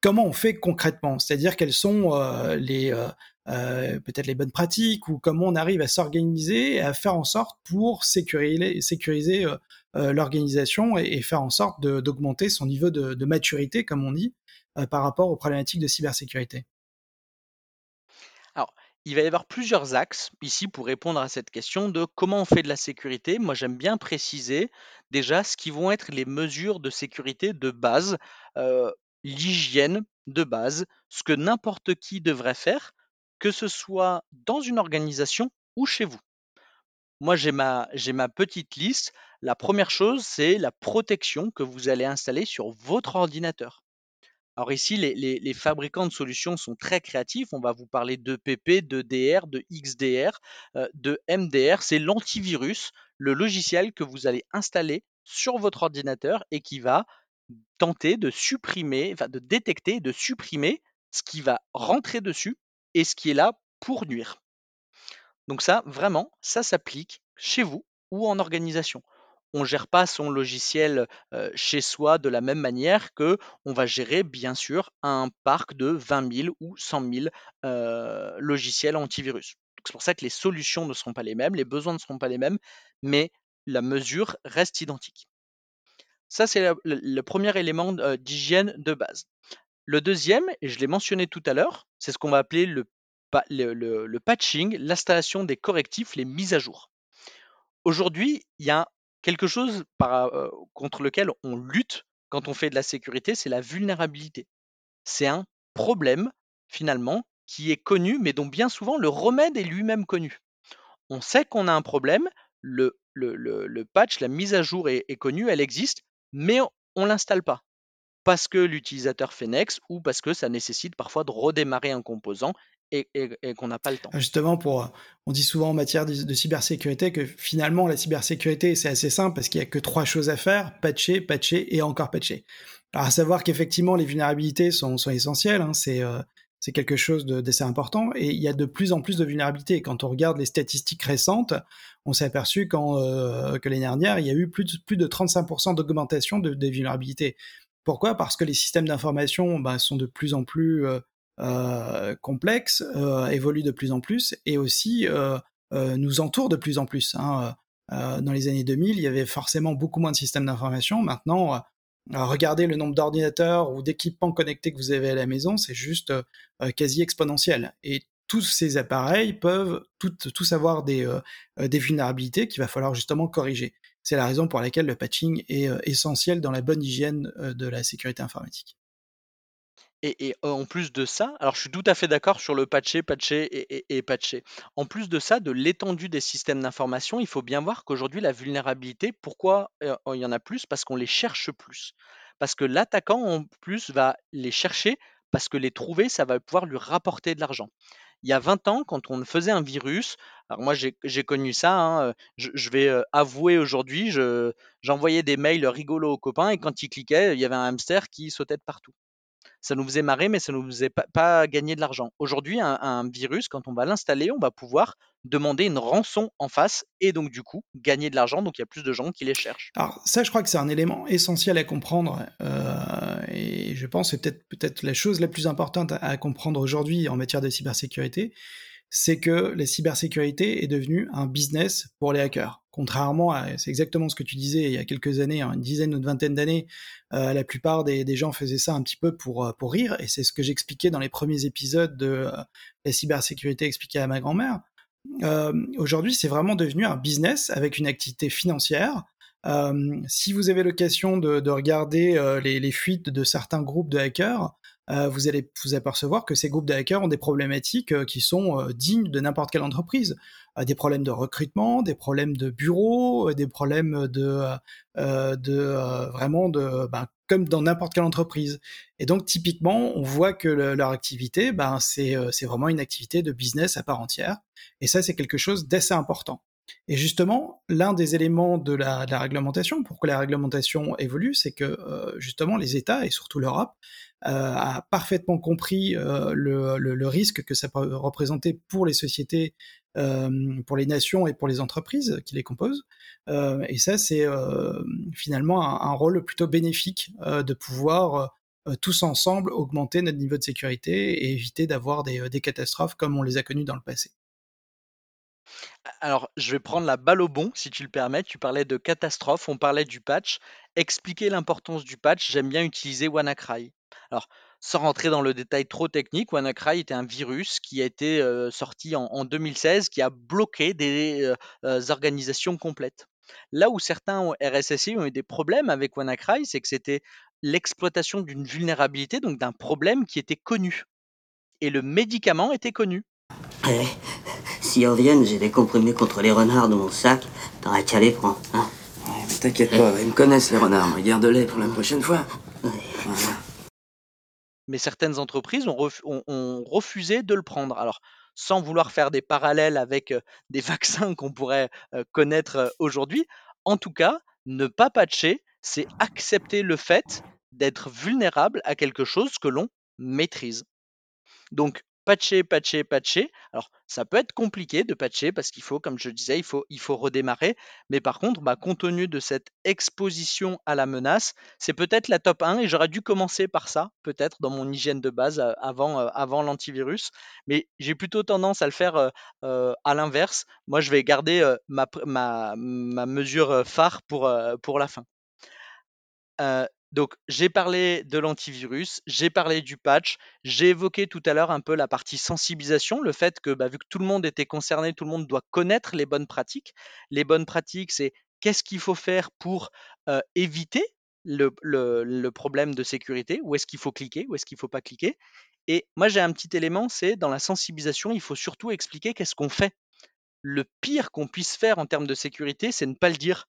comment on fait concrètement? C'est-à-dire quels sont les euh, peut-être les bonnes pratiques ou comment on arrive à s'organiser et à faire en sorte pour sécuriser, sécuriser euh, euh, l'organisation et, faire en sorte d'augmenter son niveau de, maturité, comme on dit, par rapport aux problématiques de cybersécurité? Il va y avoir plusieurs axes ici pour répondre à cette question de comment on fait de la sécurité. Moi, j'aime bien préciser déjà ce qui vont être les mesures de sécurité de base, l'hygiène de base, ce que n'importe qui devrait faire que ce soit dans une organisation ou chez vous. Moi, j'ai ma petite liste. La première chose, c'est la protection que vous allez installer sur votre ordinateur. Alors ici, les, fabricants de solutions sont très créatifs. On va vous parler de PP, de DR, de XDR, euh, de MDR. C'est l'antivirus, le logiciel que vous allez installer sur votre ordinateur et qui va tenter de supprimer, de détecter, de supprimer ce qui va rentrer dessus et ce qui est là pour nuire. Donc ça, vraiment, ça s'applique chez vous ou en organisation. On ne gère pas son logiciel chez soi de la même manière que on va gérer bien sûr un parc de 20 000 ou 100 000 logiciels antivirus. C'est pour ça que les solutions ne seront pas les mêmes, les besoins ne seront pas les mêmes, mais la mesure reste identique. Ça, c'est le, premier élément d'hygiène de base. Le deuxième, et je l'ai mentionné tout à l'heure, c'est ce qu'on va appeler le, patching, l'installation des correctifs, les mises à jour. Aujourd'hui, il y a quelque chose contre lequel on lutte quand on fait de la sécurité, c'est la vulnérabilité. C'est un problème, finalement, qui est connu, mais dont bien souvent le remède est lui-même connu. On sait qu'on a un problème, le, le, patch, la mise à jour est, connue, elle existe, mais on ne l'installe pas parce que l'utilisateur fait next ou parce que ça nécessite parfois de redémarrer un composant et, qu'on n'a pas le temps. Justement, on dit souvent en matière de, cybersécurité que finalement la cybersécurité c'est assez simple parce qu'il n'y a que trois choses à faire patcher, patcher et encore patcher. Alors à savoir qu'effectivement les vulnérabilités sont, essentielles, hein, c'est euh, c'est quelque chose d'assez important et il y a de plus en plus de vulnérabilités. Quand on regarde les statistiques récentes, on s'est aperçu euh, que l'année dernière il y a eu plus de, plus de 35% d'augmentation de, des vulnérabilités. Pourquoi? Parce que les systèmes d'information bah, sont de plus en plus euh, euh, complexes, euh, évoluent de plus en plus et aussi nous entourent de plus en plus. Hein. dans les années 2000, il y avait forcément beaucoup moins de systèmes d'information. Maintenant, regardez le nombre d'ordinateurs ou d'équipements connectés que vous avez à la maison, c'est juste quasi exponentiel. Et tous ces appareils peuvent tous avoir des, des vulnérabilités qu'il va falloir justement corriger. C'est la raison pour laquelle le patching est euh, essentiel dans la bonne hygiène euh, de la sécurité informatique. Et, en plus de ça, alors je suis tout à fait d'accord sur le patcher, patcher et, patcher. En plus de ça, de l'étendue des systèmes d'information, il faut bien voir qu'aujourd'hui, la vulnérabilité, pourquoi euh, il y en a plus? Parce qu'on les cherche plus. Parce que l'attaquant, en plus, va les chercher parce que les trouver, ça va pouvoir lui rapporter de l'argent il y a 20 ans, quand on faisait un virus, alors moi j'ai connu ça, hein, je, vais avouer aujourd'hui, j'envoyais des mails rigolos aux copains et quand ils cliquaient, il y avait un hamster qui sautait de partout ça nous faisait marrer, mais ça ne nous faisait pas, gagner de l'argent. Aujourd'hui, un, virus, quand on va l'installer, on va pouvoir demander une rançon en face et donc du coup gagner de l'argent. Donc il y a plus de gens qui les cherchent. Alors ça, je crois que c'est un élément essentiel à comprendre euh, et je pense que c'est peut-être peut-être la chose la plus importante à comprendre aujourd'hui en matière de cybersécurité c'est que la cybersécurité est devenue un business pour les hackers. Contrairement à, c'est exactement ce que tu disais il y a quelques années, hein, une dizaine ou une vingtaine d'années, euh, la plupart des, gens faisaient ça un petit peu pour, euh, pour rire, et c'est ce que j'expliquais dans les premiers épisodes de euh, la cybersécurité expliquée à ma grand-mère. aujourd'hui, c'est vraiment devenu un business avec une activité financière. si vous avez l'occasion de, regarder les, les, fuites de certains groupes de hackers, euh, vous allez vous apercevoir que ces groupes de hackers ont des problématiques euh, qui sont euh, dignes de n'importe quelle entreprise. des problèmes de recrutement, des problèmes de bureau, des problèmes de, de vraiment de, ben, comme dans n'importe quelle entreprise. Et donc typiquement, on voit que leur activité, ben, c'est vraiment une activité de business à part entière. Et ça, c'est quelque chose d'assez important. Et justement, l'un des éléments de la, réglementation, pour que la réglementation évolue, c'est que justement les États et surtout l'Europe euh, a parfaitement compris euh, le, risque que ça peut représenter pour les sociétés, euh, pour les nations et pour les entreprises qui les composent. et ça, c'est finalement un, rôle plutôt bénéfique de pouvoir tous ensemble augmenter notre niveau de sécurité et éviter d'avoir des, catastrophes comme on les a connues dans le passé. Alors, je vais prendre la balle au bon, si tu le permets. Tu parlais de catastrophe, on parlait du patch. Expliquer l'importance du patch, j'aime bien utiliser WannaCry. Alors, sans rentrer dans le détail trop technique, WannaCry était un virus qui a été sorti en, 2016, qui a bloqué des organisations complètes. Là où certains RSSI ont eu des problèmes avec WannaCry, c'est que c'était l'exploitation d'une vulnérabilité, donc d'un problème qui était connu. Et le médicament était connu. Eh, si reviennent, j'ai des comprimés contre les renards dans mon sac. T'aurais qu'à les prendre, hein mais t'inquiète pas, ils me connaissent les renards. Regarde-les pour la prochaine fois mais certaines entreprises ont, refusé de le prendre. Alors, sans vouloir faire des parallèles avec des (laughs) vaccins qu'on pourrait connaître aujourd'hui, en tout cas, ne pas patcher, c'est accepter le fait d'être vulnérable à quelque chose que l'on maîtrise. Donc, patcher, patcher, patcher. Alors, ça peut être compliqué de patcher parce qu'il faut, comme je disais, il faut, redémarrer. Mais par contre, bah, compte tenu de cette exposition à la menace, c'est peut-être la top 1 et j'aurais dû commencer par ça, peut-être dans mon hygiène de base euh, avant, euh, avant l'antivirus. Mais j'ai plutôt tendance à le faire euh, à l'inverse. Moi, je vais garder ma, mesure phare pour la fin. Donc, j'ai parlé de l'antivirus, j'ai parlé du patch, j'ai évoqué tout à l'heure un peu la partie sensibilisation, le fait que bah, vu que tout le monde était concerné, tout le monde doit connaître les bonnes pratiques. Les bonnes pratiques, c'est qu'est-ce qu'il faut faire pour éviter le, problème de sécurité, où est-ce qu'il faut cliquer, où est-ce qu'il ne faut pas cliquer? Et moi, j'ai un petit élément, c'est dans la sensibilisation, il faut surtout expliquer qu'est-ce qu'on fait. Le pire qu'on puisse faire en termes de sécurité, c'est ne pas le dire.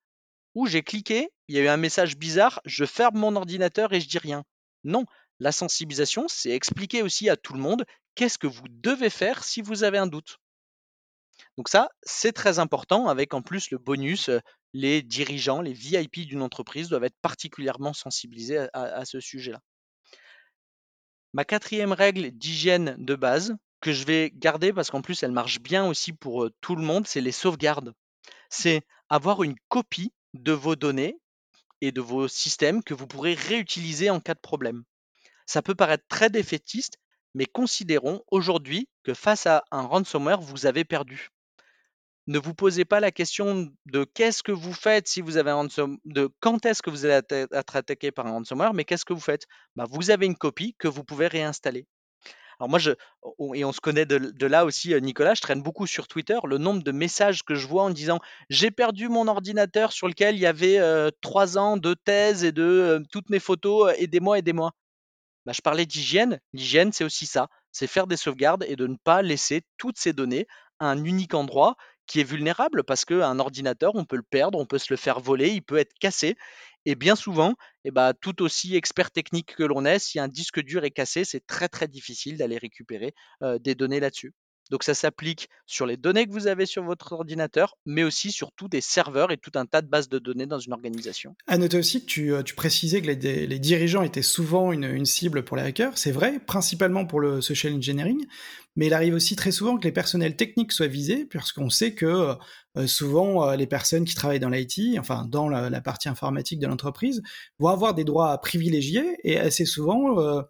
Ou j'ai cliqué, il y a eu un message bizarre, je ferme mon ordinateur et je dis rien. Non, la sensibilisation, c'est expliquer aussi à tout le monde qu'est-ce que vous devez faire si vous avez un doute. Donc ça, c'est très important, avec en plus le bonus, euh, les dirigeants, les VIP d'une entreprise doivent être particulièrement sensibilisés à, ce sujet-là. Ma quatrième règle d'hygiène de base, que je vais garder parce qu'en plus elle marche bien aussi pour euh, tout le monde, c'est les sauvegardes. C'est avoir une copie de vos données et de vos systèmes que vous pourrez réutiliser en cas de problème. Ça peut paraître très défaitiste, mais considérons aujourd'hui que face à un ransomware, vous avez perdu. Ne vous posez pas la question de qu'est-ce que vous faites si vous avez un ransomware, de quand est-ce que vous allez être attaqué par un ransomware, mais qu'est-ce que vous faites? Bah, Vous avez une copie que vous pouvez réinstaller. Alors moi, je, et on se connaît de, là aussi, euh, Nicolas, je traîne beaucoup sur Twitter, le nombre de messages que je vois en disant j'ai perdu mon ordinateur sur lequel il y avait euh, trois ans de thèse et de euh, toutes mes photos, aidez-moi, aidez-moi. Bah, je parlais d'hygiène, l'hygiène c'est aussi ça, c'est faire des sauvegardes et de ne pas laisser toutes ces données à un unique endroit qui est vulnérable parce qu'un ordinateur, on peut le perdre, on peut se le faire voler, il peut être cassé. Et bien souvent, eh ben, tout aussi expert technique que l'on est, si un disque dur est cassé, c'est très très difficile d'aller récupérer des données là-dessus. Donc ça s'applique sur les données que vous avez sur votre ordinateur, mais aussi sur tous des serveurs et tout un tas de bases de données dans une organisation. À noter aussi que tu, euh, précisais que les, dirigeants étaient souvent une, cible pour les hackers. C'est vrai, principalement pour le social engineering, mais il arrive aussi très souvent que les personnels techniques soient visés, puisqu'on sait que euh, souvent euh, les personnes qui travaillent dans l'IT, enfin dans la, partie informatique de l'entreprise, vont avoir des droits privilégiés et assez souvent,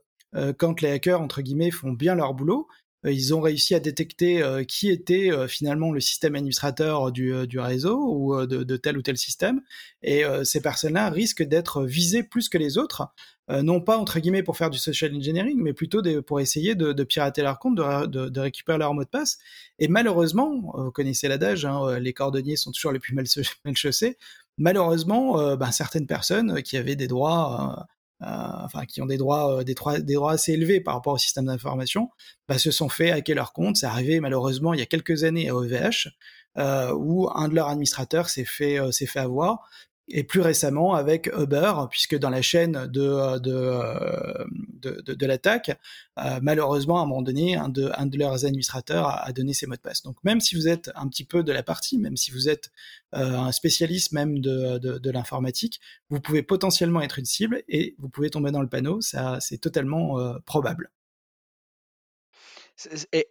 quand les hackers entre guillemets font bien leur boulot, ils ont réussi à détecter euh, qui était euh, finalement le système administrateur du, réseau ou de, tel ou tel système. Et ces personnes-là risquent d'être visées plus que les autres, non pas entre guillemets pour faire du social engineering, mais plutôt pour essayer de, pirater leur compte, de, récupérer leur mot de passe. Et malheureusement, vous connaissez l'adage, hein, les cordonniers sont toujours les plus mal, (laughs) chaussés. Malheureusement, ben, certaines personnes qui avaient des droits euh, enfin qui ont des droits, euh, des, droits, des droits assez élevés par rapport au système d'information, bah, se sont fait hacker leur compte. C'est arrivé malheureusement il y a quelques années à OVH, euh, où un de leurs administrateurs s'est fait, s'est fait avoir et plus récemment avec Uber, puisque dans la chaîne de, de, de, de, l'attaque, euh, malheureusement, à un moment donné, un de, un de leurs administrateurs a, donné ses mots de passe. Donc même si vous êtes un petit peu de la partie, même si vous êtes euh, un spécialiste même de, de, l'informatique, vous pouvez potentiellement être une cible et vous pouvez tomber dans le panneau, ça c'est totalement euh, probable.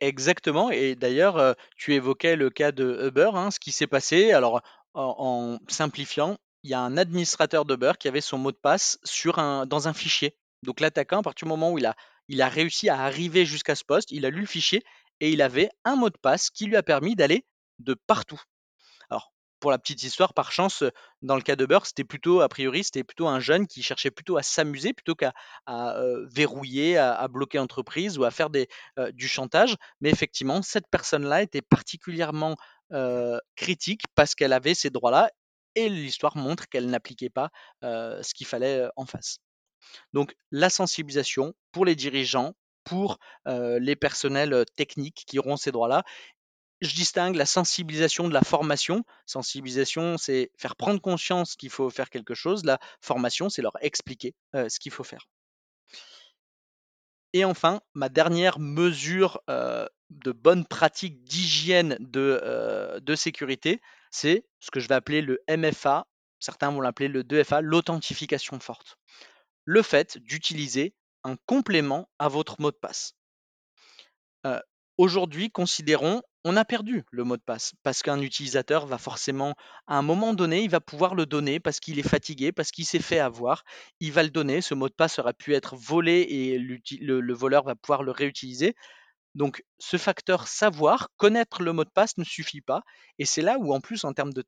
Exactement, et d'ailleurs, tu évoquais le cas de Uber, hein, ce qui s'est passé. Alors, en simplifiant, il y a un administrateur d'Uber qui avait son mot de passe sur un, dans un fichier. Donc l'attaquant, à partir du moment où il a, il a réussi à arriver jusqu'à ce poste, il a lu le fichier et il avait un mot de passe qui lui a permis d'aller de partout. Alors, pour la petite histoire, par chance, dans le cas d'Uber, c'était plutôt, a priori, c'était plutôt un jeune qui cherchait plutôt à s'amuser plutôt qu'à euh, verrouiller, à, bloquer l'entreprise ou à faire des, euh, du chantage. Mais effectivement, cette personne-là était particulièrement euh, critique parce qu'elle avait ces droits-là et l'histoire montre qu'elle n'appliquait pas ce qu'il fallait en face. Donc la sensibilisation pour les dirigeants, pour les personnels techniques qui auront ces droits-là. Je distingue la sensibilisation de la formation. Sensibilisation, c'est faire prendre conscience qu'il faut faire quelque chose. La formation, c'est leur expliquer ce qu'il faut faire. Et enfin, ma dernière mesure de bonne pratique d'hygiène de, de sécurité, c'est ce que je vais appeler le MFA, certains vont l'appeler le 2FA, l'authentification forte. Le fait d'utiliser un complément à votre mot de passe. Euh, aujourd'hui, considérons, on a perdu le mot de passe parce qu'un utilisateur va forcément, à un moment donné, il va pouvoir le donner parce qu'il est fatigué, parce qu'il s'est fait avoir. Il va le donner. Ce mot de passe aurait pu être volé et le voleur va pouvoir le réutiliser. Donc ce facteur savoir, connaître le mot de passe ne suffit pas. Et c'est là où en plus en termes de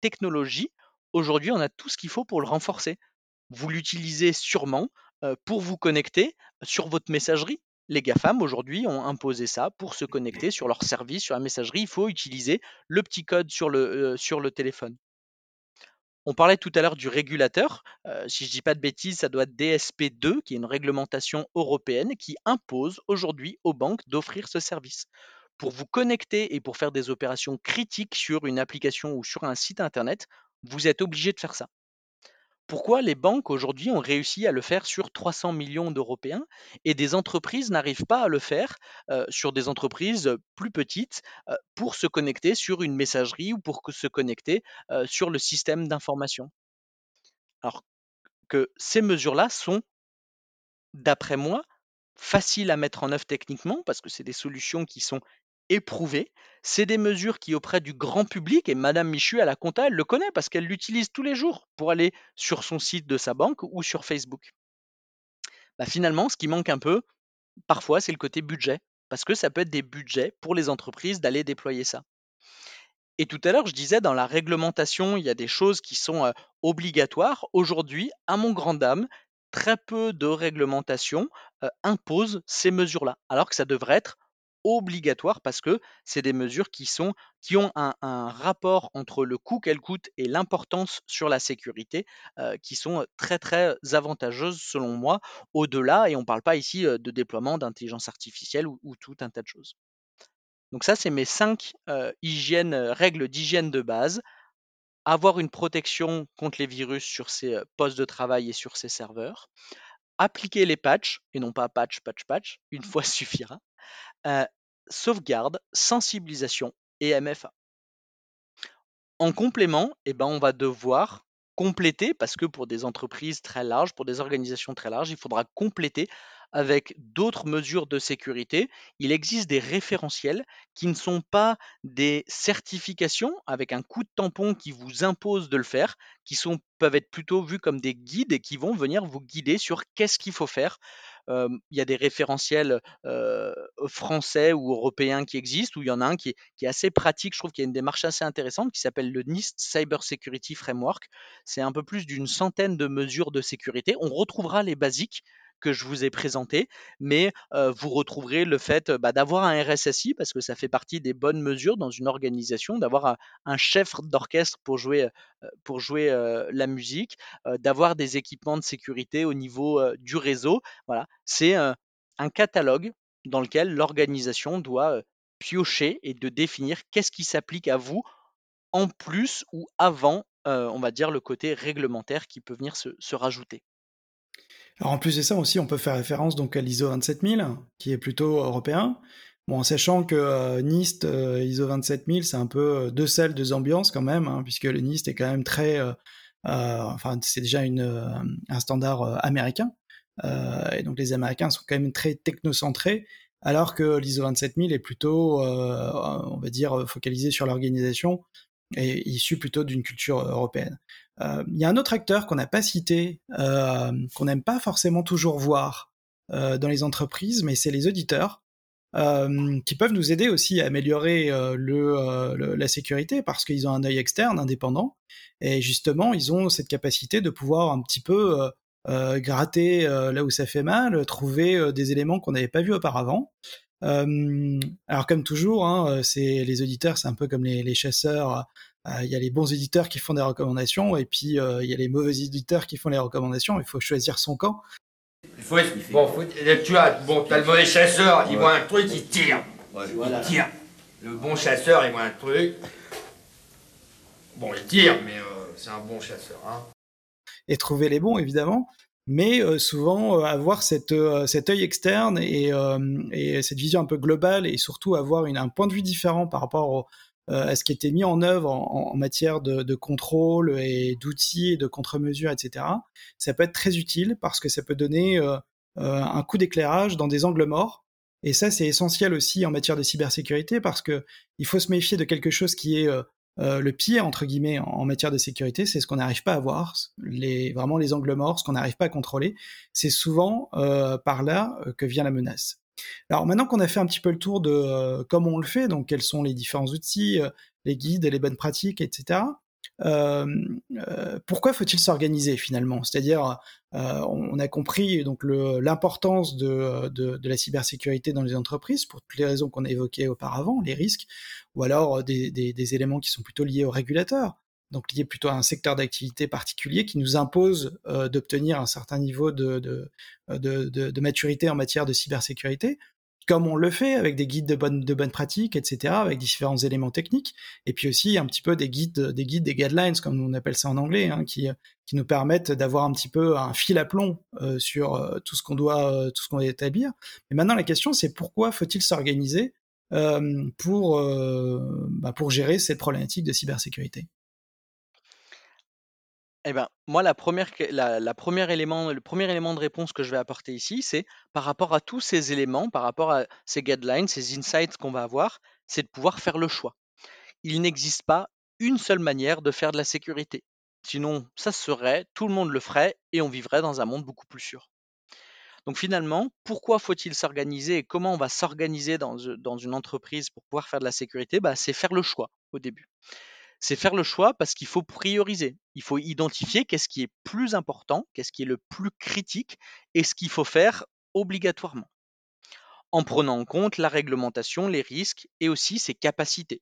technologie, aujourd'hui on a tout ce qu'il faut pour le renforcer. Vous l'utilisez sûrement pour vous connecter sur votre messagerie. Les GAFAM aujourd'hui ont imposé ça pour se connecter sur leur service, sur la messagerie. Il faut utiliser le petit code sur le, sur le téléphone. On parlait tout à l'heure du régulateur. si je ne dis pas de bêtises, ça doit être DSP2, qui est une réglementation européenne qui impose aujourd'hui aux banques d'offrir ce service. Pour vous connecter et pour faire des opérations critiques sur une application ou sur un site internet, vous êtes obligé de faire ça. Pourquoi les banques aujourd'hui ont réussi à le faire sur 300 millions d'Européens et des entreprises n'arrivent pas à le faire sur des entreprises plus petites pour se connecter sur une messagerie ou pour se connecter sur le système d'information? Alors que ces mesures-là sont, d'après moi, faciles à mettre en œuvre techniquement parce que c'est des solutions qui sont éprouvées. C'est des mesures qui, auprès du grand public, et Madame Michu à la compta, elle le connaît parce qu'elle l'utilise tous les jours pour aller sur son site de sa banque ou sur Facebook. Bah, finalement, ce qui manque un peu, parfois, c'est le côté budget, parce que ça peut être des budgets pour les entreprises d'aller déployer ça. Et tout à l'heure, je disais, dans la réglementation, il y a des choses qui sont obligatoires. Aujourd'hui, à mon grand dame, très peu de réglementation imposent ces mesures-là, alors que ça devrait être obligatoire parce que c'est des mesures qui, sont, qui ont un, rapport entre le coût qu'elles coûtent et l'importance sur la sécurité qui sont très très avantageuses selon moi au-delà et on ne parle pas ici de déploiement d'intelligence artificielle ou, tout un tas de choses. Donc ça c'est mes cinq règles d'hygiène de base. Avoir une protection contre les virus sur ses postes de travail et sur ses serveurs appliquer les patchs, et non pas patch, patch, patch, une fois (laughs) suffira, sauvegarde, sensibilisation et MFA. En complément, eh ben, on va devoir compléter, parce que pour des entreprises très larges, pour des organisations très larges, il faudra compléter avec d'autres mesures de sécurité. Il existe des référentiels qui ne sont pas des certifications avec un coup de tampon qui vous impose de le faire, qui peuvent être plutôt vus comme des guides et qui vont venir vous guider sur qu'est-ce qu'il faut faire il y a des référentiels français ou européens qui existent, ou il y en a un qui est, assez pratique. Je trouve qu'il y a une démarche assez intéressante qui s'appelle le NIST Cyber Security Framework. C'est un peu plus d'une centaine de mesures de sécurité. On retrouvera les basiques que je vous ai présenté, mais vous retrouverez le fait bah, d'avoir un RSSI, parce que ça fait partie des bonnes mesures dans une organisation, d'avoir un, chef d'orchestre pour jouer, pour jouer la musique, d'avoir des équipements de sécurité au niveau du réseau. Voilà, c'est un catalogue dans lequel l'organisation doit piocher et de définir qu'est-ce qui s'applique à vous en plus ou avant, on va dire, le côté réglementaire qui peut venir se rajouter. Alors en plus de ça aussi, on peut faire référence donc à l'ISO 27000, qui est plutôt européen. Bon, en sachant que euh, NIST, euh, ISO 27000, c'est un peu euh, deux salles, deux ambiances quand même, hein, puisque le NIST est quand même très, enfin c'est déjà un standard américain, et donc les Américains sont quand même très technocentrés, alors que l'ISO 27000 est plutôt, on va dire, focalisé sur l'organisation et issu plutôt d'une culture européenne. Euh, il y a un autre acteur qu'on n'a pas cité, euh, qu'on n'aime pas forcément toujours voir euh, dans les entreprises, mais c'est les auditeurs. qui peuvent nous aider aussi à améliorer la sécurité parce qu'ils ont un œil externe indépendant et justement ils ont cette capacité de pouvoir un petit peu gratter là où ça fait mal, trouver des éléments qu'on n'avait pas vus auparavant. alors comme toujours, hein, c'est les auditeurs, c'est un peu comme les, chasseurs il y a les bons éditeurs qui font des recommandations et puis euh, il y a les mauvais éditeurs qui font les recommandations. Il faut choisir son camp. Il faut bon, tu as, bon, as le mauvais chasseur, il voit un truc, il tire. Il tire. Le bon chasseur, il voit un truc. Bon, il tire, mais euh, c'est un bon chasseur. Hein. Et trouver les bons, évidemment. Mais souvent, avoir cette, cet œil externe et, et, cette vision un peu globale et surtout avoir une, un point de vue différent par rapport au, euh, à ce qui était mis en œuvre en, matière de, contrôle et d'outils et de contre-mesures, etc. Ça peut être très utile parce que ça peut donner euh, euh, un coup d'éclairage dans des angles morts. Et ça, c'est essentiel aussi en matière de cybersécurité parce que il faut se méfier de quelque chose qui est le pire entre guillemets en, matière de sécurité, c'est ce qu'on n'arrive pas à voir, les, vraiment les angles morts, ce qu'on n'arrive pas à contrôler. C'est souvent par là que vient la menace. Alors maintenant qu'on a fait un petit peu le tour de euh, comment on le fait, donc quels sont les différents outils, euh, les guides les bonnes pratiques, etc. Euh, pourquoi faut-il s'organiser finalement? C'est-à-dire, on, a compris donc l'importance de, la cybersécurité dans les entreprises pour toutes les raisons qu'on a évoquées auparavant, les risques, ou alors des, des, des, éléments qui sont plutôt liés aux régulateurs. Donc lié plutôt à un secteur d'activité particulier qui nous impose d'obtenir un certain niveau de, de, maturité en matière de cybersécurité comme on le fait avec des guides de bonnes de bonnes pratiques, etc., avec différents éléments techniques, et puis aussi un petit peu des guides, des guides, des guidelines, comme on appelle ça en anglais, hein, qui nous permettent d'avoir un petit peu un fil à plomb euh, sur euh, tout ce qu'on doit euh, tout ce qu'on doit établir. Mais maintenant la question c'est pourquoi faut-il s'organiser bah, pour gérer cette problématique de cybersécurité? Eh ben, moi, le premier élément de réponse que je vais apporter ici, c'est par rapport à tous ces éléments, par rapport à ces guidelines, ces insights qu'on va avoir, c'est de pouvoir faire le choix. Il n'existe pas une seule manière de faire de la sécurité. Sinon, ça serait, tout le monde le ferait et on vivrait dans un monde beaucoup plus sûr. Donc finalement, pourquoi faut-il s'organiser et comment on va s'organiser dans, dans, une entreprise pour pouvoir faire de la sécurité? Bah, C'est faire le choix au début c'est faire le choix parce qu'il faut prioriser. Il faut identifier qu'est-ce qui est plus important, qu'est-ce qui est le plus critique et ce qu'il faut faire obligatoirement. En prenant en compte la réglementation, les risques et aussi ses capacités.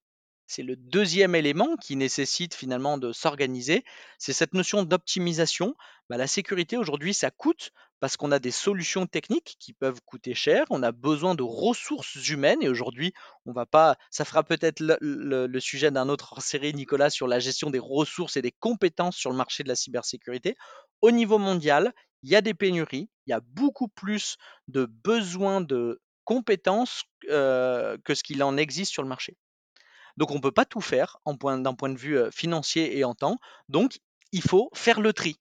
C'est le deuxième élément qui nécessite finalement de s'organiser, c'est cette notion d'optimisation. Bah, la sécurité aujourd'hui, ça coûte parce qu'on a des solutions techniques qui peuvent coûter cher, on a besoin de ressources humaines et aujourd'hui, on va pas, ça fera peut-être le, sujet d'un autre série, Nicolas, sur la gestion des ressources et des compétences sur le marché de la cybersécurité. Au niveau mondial, il y a des pénuries, il y a beaucoup plus de besoins de compétences euh, que ce qu'il en existe sur le marché. Donc on ne peut pas tout faire d'un point de vue financier et en temps. Donc il faut faire le tri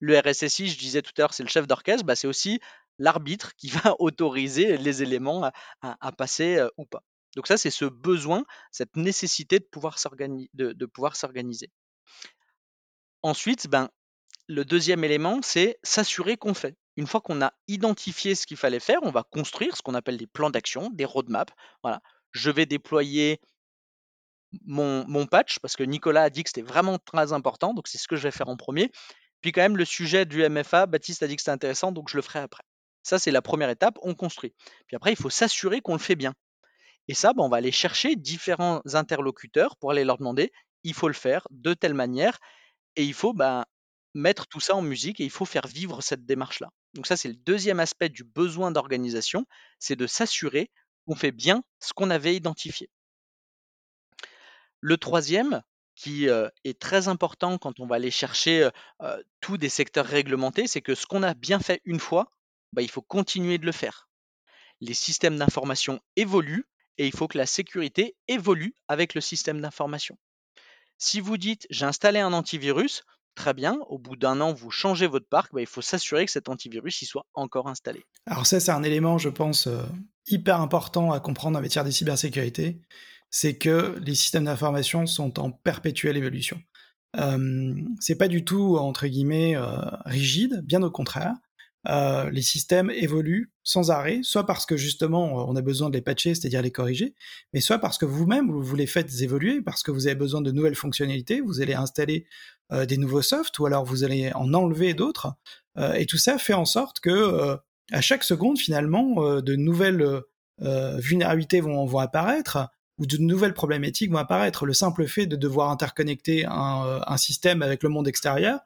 le RSSI, je disais tout à l'heure, c'est le chef d'orchestre, bah, c'est aussi l'arbitre qui (laughs) va autoriser les éléments à, passer ou pas. Donc ça, c'est ce besoin, cette nécessité de pouvoir s'organiser. Ensuite, ben, le deuxième élément, c'est s'assurer qu'on fait. Une fois qu'on a identifié ce qu'il fallait faire, on va construire ce qu'on appelle des plans d'action, des roadmaps. Voilà. Je vais déployer mon, patch, parce que Nicolas a dit que c'était vraiment très important, donc c'est ce que je vais faire en premier. Puis quand même, le sujet du MFA, Baptiste a dit que c'était intéressant, donc je le ferai après. Ça, c'est la première étape, on construit. Puis après, il faut s'assurer qu'on le fait bien. Et ça, ben, on va aller chercher différents interlocuteurs pour aller leur demander, il faut le faire de telle manière, et il faut ben, mettre tout ça en musique, et il faut faire vivre cette démarche-là. Donc ça, c'est le deuxième aspect du besoin d'organisation, c'est de s'assurer qu'on fait bien ce qu'on avait identifié. Le troisième, qui est très important quand on va aller chercher tous des secteurs réglementés, c'est que ce qu'on a bien fait une fois, bah, il faut continuer de le faire. Les systèmes d'information évoluent et il faut que la sécurité évolue avec le système d'information. Si vous dites j'ai installé un antivirus, très bien, au bout d'un an vous changez votre parc, bah, il faut s'assurer que cet antivirus y soit encore installé. Alors ça c'est un élément je pense hyper important à comprendre en matière de cybersécurité c'est que les systèmes d'information sont en perpétuelle évolution. Euh, c'est pas du tout entre guillemets euh, rigide, bien au contraire. Euh, les systèmes évoluent sans arrêt, soit parce que justement on a besoin de les patcher, c'est-à-dire les corriger, mais soit parce que vous-même vous les faites évoluer, parce que vous avez besoin de nouvelles fonctionnalités, vous allez installer euh, des nouveaux softs ou alors vous allez en enlever d'autres, et tout ça fait en sorte que à chaque seconde finalement de nouvelles vulnérabilités vont, vont apparaître, ou de nouvelles problématiques vont apparaître. Le simple fait de devoir interconnecter un, euh, un système avec le monde extérieur,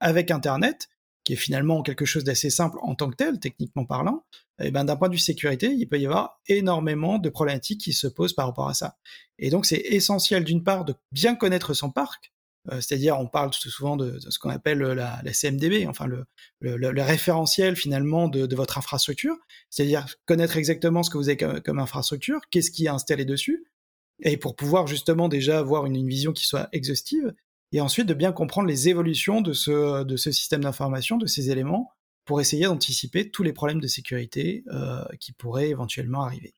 avec Internet, qui est finalement quelque chose d'assez simple en tant que tel, techniquement parlant, et eh ben, d'un point de vue sécurité, il peut y avoir énormément de problématiques qui se posent par rapport à ça. Et donc, c'est essentiel d'une part de bien connaître son parc, euh, c'est-à-dire on parle souvent de, ce qu'on appelle la, la, CMDB, enfin le, référentiel finalement de, votre infrastructure, c'est-à-dire connaître exactement ce que vous avez comme infrastructure, qu'est-ce qui est installé dessus, et pour pouvoir justement déjà avoir une, vision qui soit exhaustive, et ensuite de bien comprendre les évolutions de ce, système d'information, de ces éléments, pour essayer d'anticiper tous les problèmes de sécurité euh, qui pourraient éventuellement arriver.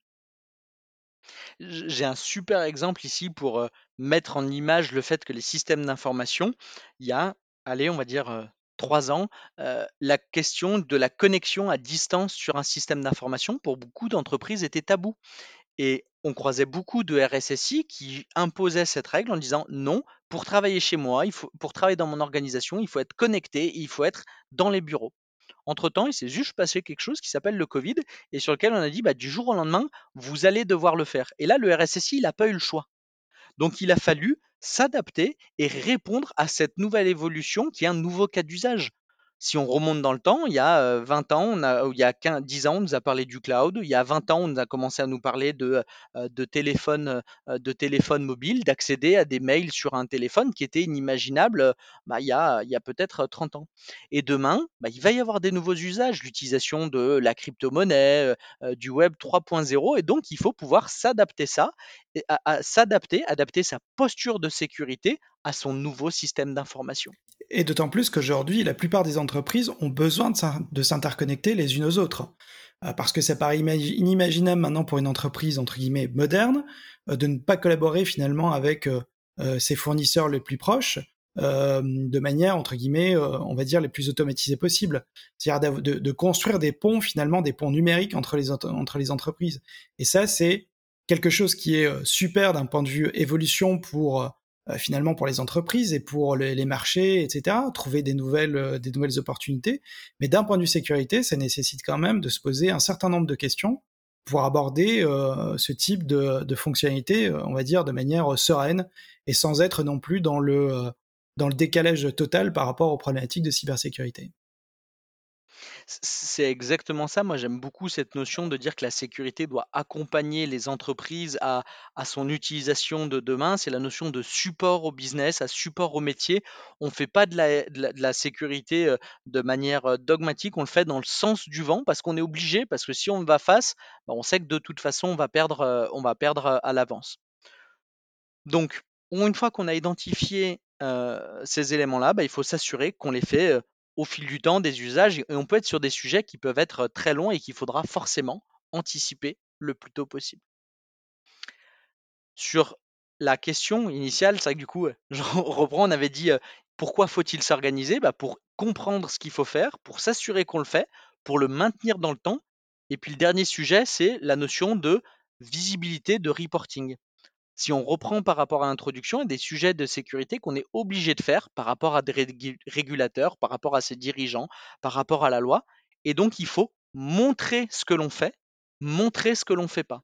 J'ai un super exemple ici pour euh, mettre en image le fait que les systèmes d'information, il y a, allez, on va dire, euh, trois ans, la question de la connexion à distance sur un système d'information, pour beaucoup d'entreprises, était tabou. Et on croisait beaucoup de RSSI qui imposaient cette règle en disant non, pour travailler chez moi, pour travailler dans mon organisation, il faut être connecté, il faut être dans les bureaux. Entre-temps, il s'est juste passé quelque chose qui s'appelle le Covid et sur lequel on a dit bah, du jour au lendemain, vous allez devoir le faire. Et là, le RSSI, n'a pas eu le choix. Donc il a fallu s'adapter et répondre à cette nouvelle évolution qui est un nouveau cas d'usage. Si on remonte dans le temps, il y a 20 ans, on il y a 15, 10 ans, on nous a parlé du cloud. Il y a 20 ans, on nous a commencé à nous parler de, téléphone, mobile, d'accéder à des mails sur un téléphone qui était inimaginable bah, il y a, peut-être 30 ans. Et demain, bah, il va y avoir des nouveaux usages, l'utilisation de la crypto-monnaie, du web 3.0. Et donc, il faut pouvoir s'adapter ça, à s'adapter, adapter sa posture de sécurité à son nouveau système d'information. Et d'autant plus qu'aujourd'hui, la plupart des entreprises ont besoin de s'interconnecter les unes aux autres. Euh, parce que ça paraît inimaginable maintenant pour une entreprise, entre guillemets, moderne, euh, de ne pas collaborer finalement avec euh, ses fournisseurs les plus proches, de manière, entre guillemets, on va dire, les plus automatisées possibles. C'est-à-dire de, construire des ponts, finalement, des ponts numériques entre les, entre les entreprises. Et ça, c'est quelque chose qui est super d'un point de vue évolution pour finalement pour les entreprises et pour les, marchés, etc. Trouver des nouvelles, euh, des nouvelles opportunités. Mais d'un point de vue sécurité, ça nécessite quand même de se poser un certain nombre de questions pour aborder euh, ce type de, de fonctionnalité, on va dire, de manière sereine et sans être non plus dans le, dans le décalage total par rapport aux problématiques de cybersécurité. C'est exactement ça. Moi, j'aime beaucoup cette notion de dire que la sécurité doit accompagner les entreprises à, son utilisation de demain. C'est la notion de support au business, à support au métier. On ne fait pas de la, sécurité euh, de manière euh, dogmatique, on le fait dans le sens du vent parce qu'on est obligé, parce que si on va face, bah, on sait que de toute façon, on va perdre, euh, on va perdre à l'avance. Donc, une fois qu'on a identifié ces éléments-là, bah, il faut s'assurer qu'on les fait au fil du temps des usages et on peut être sur des sujets qui peuvent être très longs et qu'il faudra forcément anticiper le plus tôt possible. Sur la question initiale, c'est que du coup, (laughs) je reprends, on avait dit pourquoi faut-il s'organiser? Bah, Pour comprendre ce qu'il faut faire, pour s'assurer qu'on le fait, pour le maintenir dans le temps. Et puis le dernier sujet, c'est la notion de visibilité de reporting si on reprend par rapport à l'introduction, il y a des sujets de sécurité qu'on est obligé de faire par rapport à des régulateurs, par rapport à ses dirigeants, par rapport à la loi. Et donc, il faut montrer ce que l'on fait, montrer ce que l'on ne fait pas.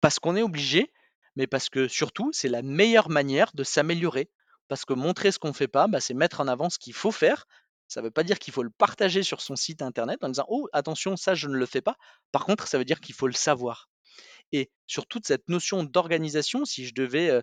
Parce qu'on est obligé, mais parce que surtout, c'est la meilleure manière de s'améliorer. Parce que montrer ce qu'on ne fait pas, bah, c'est mettre en avant ce qu'il faut faire. Ça ne veut pas dire qu'il faut le partager sur son site internet en disant Oh, attention, ça, je ne le fais pas. Par contre, ça veut dire qu'il faut le savoir. Et sur toute cette notion d'organisation, si je devais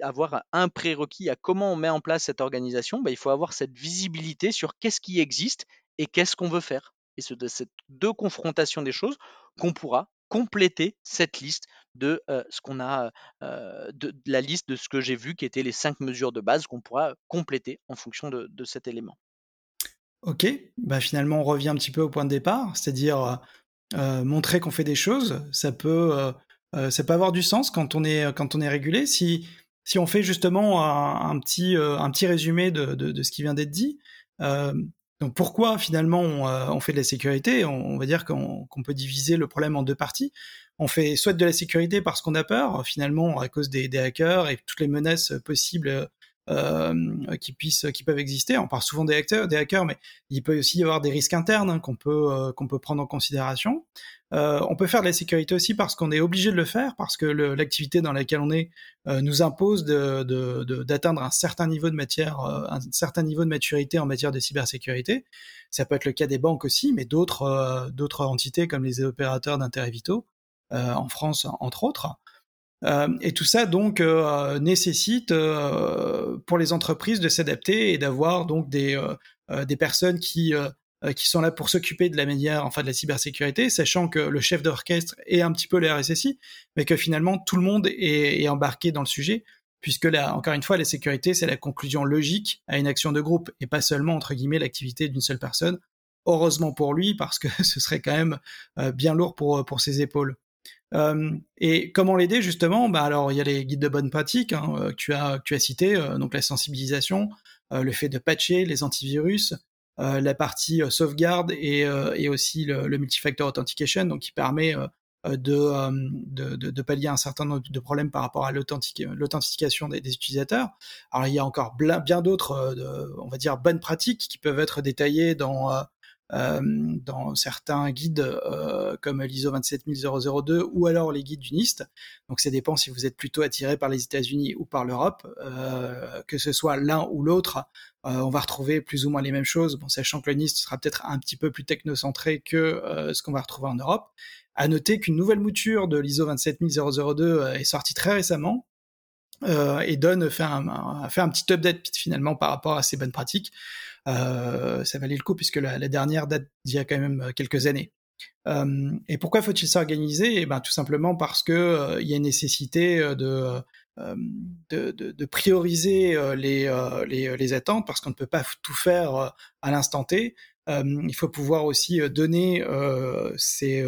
avoir un prérequis à comment on met en place cette organisation, bah, il faut avoir cette visibilité sur qu'est-ce qui existe et qu'est-ce qu'on veut faire. Et c'est de ces deux confrontations des choses qu'on pourra compléter cette liste de ce qu'on a, de, la liste de ce que j'ai vu qui étaient les cinq mesures de base qu'on pourra compléter en fonction de, cet élément. Ok, bah finalement on revient un petit peu au point de départ, c'est-à-dire euh, montrer qu'on fait des choses, ça peut, euh, euh, ça avoir du sens quand on est, quand on est régulé. Si, si on fait justement un, petit, un petit résumé de, de, ce qui vient d'être dit, donc pourquoi finalement on, fait de la sécurité? On, va dire qu'on peut diviser le problème en deux parties. On fait soit de la sécurité parce qu'on a peur, finalement à cause des, des, hackers et toutes les menaces possibles euh, qui puissent, qui peuvent exister. On parle souvent des hackers, des hackers, mais il peut aussi y avoir des risques internes hein, qu'on peut euh, qu'on peut prendre en considération. Euh, on peut faire de la sécurité aussi parce qu'on est obligé de le faire, parce que l'activité dans laquelle on est euh, nous impose d'atteindre un certain niveau de matière, euh, un certain niveau de maturité en matière de cybersécurité. Ça peut être le cas des banques aussi, mais d'autres d'autres entités comme les opérateurs d'intérêts vitaux en France entre autres. Euh, et tout ça donc euh, nécessite euh, pour les entreprises de s'adapter et d'avoir donc des des personnes qui qui sont là pour s'occuper de la manière, enfin de la cybersécurité, sachant que le chef d'orchestre est un petit peu le RSSI, mais que finalement tout le monde est, est embarqué dans le sujet, puisque là, encore une fois, la sécurité, c'est la conclusion logique à une action de groupe, et pas seulement, entre guillemets, l'activité d'une seule personne. Heureusement pour lui, parce que (laughs) ce serait quand même bien lourd pour, pour ses épaules. Euh, et comment l'aider justement? Bah alors il y a les guides de bonne pratique hein, euh, que tu as que cité, euh, donc la sensibilisation, le fait de patcher les antivirus, la partie sauvegarde et, aussi le, le multifactor authentication, donc qui permet de, pallier un certain nombre de problèmes par rapport à l'authentification des, des, utilisateurs. Alors il y a encore bien d'autres, on va dire, bonnes pratiques qui peuvent être détaillées dans dans certains guides comme l'ISO 27002 ou alors les guides du NIST. Donc ça dépend si vous êtes plutôt attiré par les États-Unis ou par l'Europe. que ce soit l'un ou l'autre, on va retrouver plus ou moins les mêmes choses, bon, sachant que le NIST sera peut-être un petit peu plus technocentré que ce qu'on va retrouver en Europe. À noter qu'une nouvelle mouture de l'ISO 27002 est sortie très récemment, euh, et donne fait un, fait un petit update finalement par rapport à ces bonnes pratiques. Euh, ça valait le coup puisque la, dernière date d'il y a quand même quelques années. Euh, et pourquoi faut-il s'organiser? Eh ben tout simplement parce que il y a une nécessité de de, de, de, prioriser les, les, les, attentes parce qu'on ne peut pas tout faire à l'instant T. Euh, il faut pouvoir aussi euh, donner euh, ses,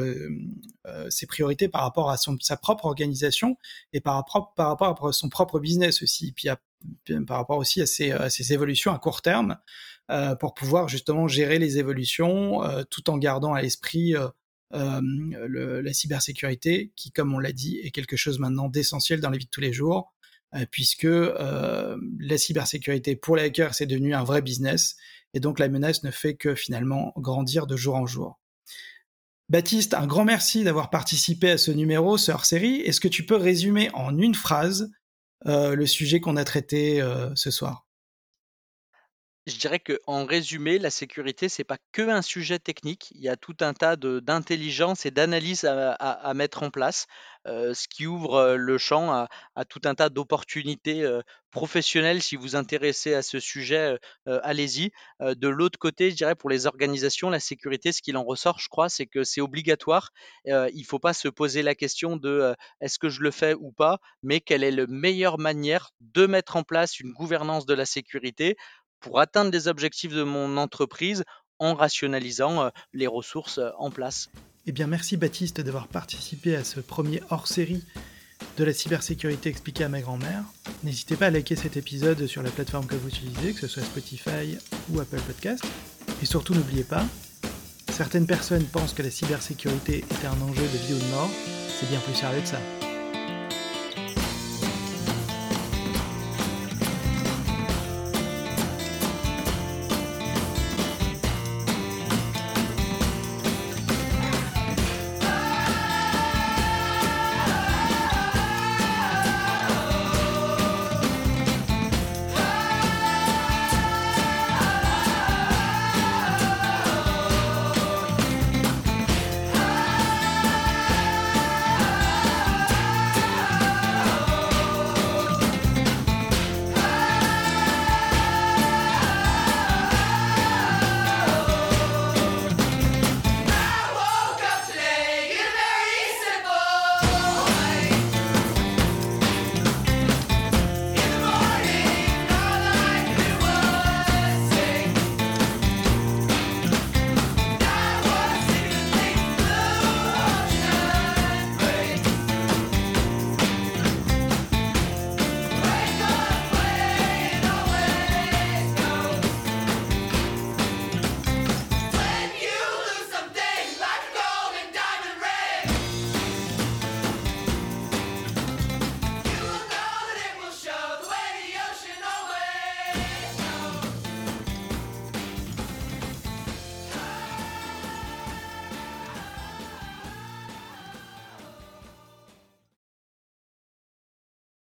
ses, priorités par rapport à son, sa propre organisation et par, par rapport à son propre business aussi, puis, par rapport aussi à ses, à ses, évolutions à court terme, pour pouvoir justement gérer les évolutions tout en gardant à l'esprit le, la cybersécurité, qui, comme on l'a dit, est quelque chose maintenant d'essentiel dans la vie de tous les jours, puisque la cybersécurité pour les hackers, c'est devenu un vrai business et donc la menace ne fait que finalement grandir de jour en jour. Baptiste, un grand merci d'avoir participé à ce numéro, ce hors-série. Est-ce que tu peux résumer en une phrase euh, le sujet qu'on a traité euh, ce soir? Je dirais qu'en résumé, la sécurité, c'est pas que un sujet technique. Il y a tout un tas d'intelligence et d'analyse à, mettre en place, euh, ce qui ouvre euh, le champ à, tout un tas d'opportunités euh, professionnelles. Si vous intéressez à ce sujet, allez-y. de l'autre côté, je dirais pour les organisations, la sécurité, ce qu'il en ressort, je crois, c'est que c'est obligatoire. il ne faut pas se poser la question de est-ce que je le fais ou pas, mais quelle est la meilleure manière de mettre en place une gouvernance de la sécurité pour atteindre les objectifs de mon entreprise en rationalisant les ressources en place. Eh bien, merci Baptiste d'avoir participé à ce premier hors-série de la cybersécurité expliquée à ma grand-mère. N'hésitez pas à liker cet épisode sur la plateforme que vous utilisez, que ce soit Spotify ou Apple Podcast. Et surtout, n'oubliez pas, certaines personnes pensent que la cybersécurité est un enjeu de vie ou de mort. C'est bien plus sérieux que ça.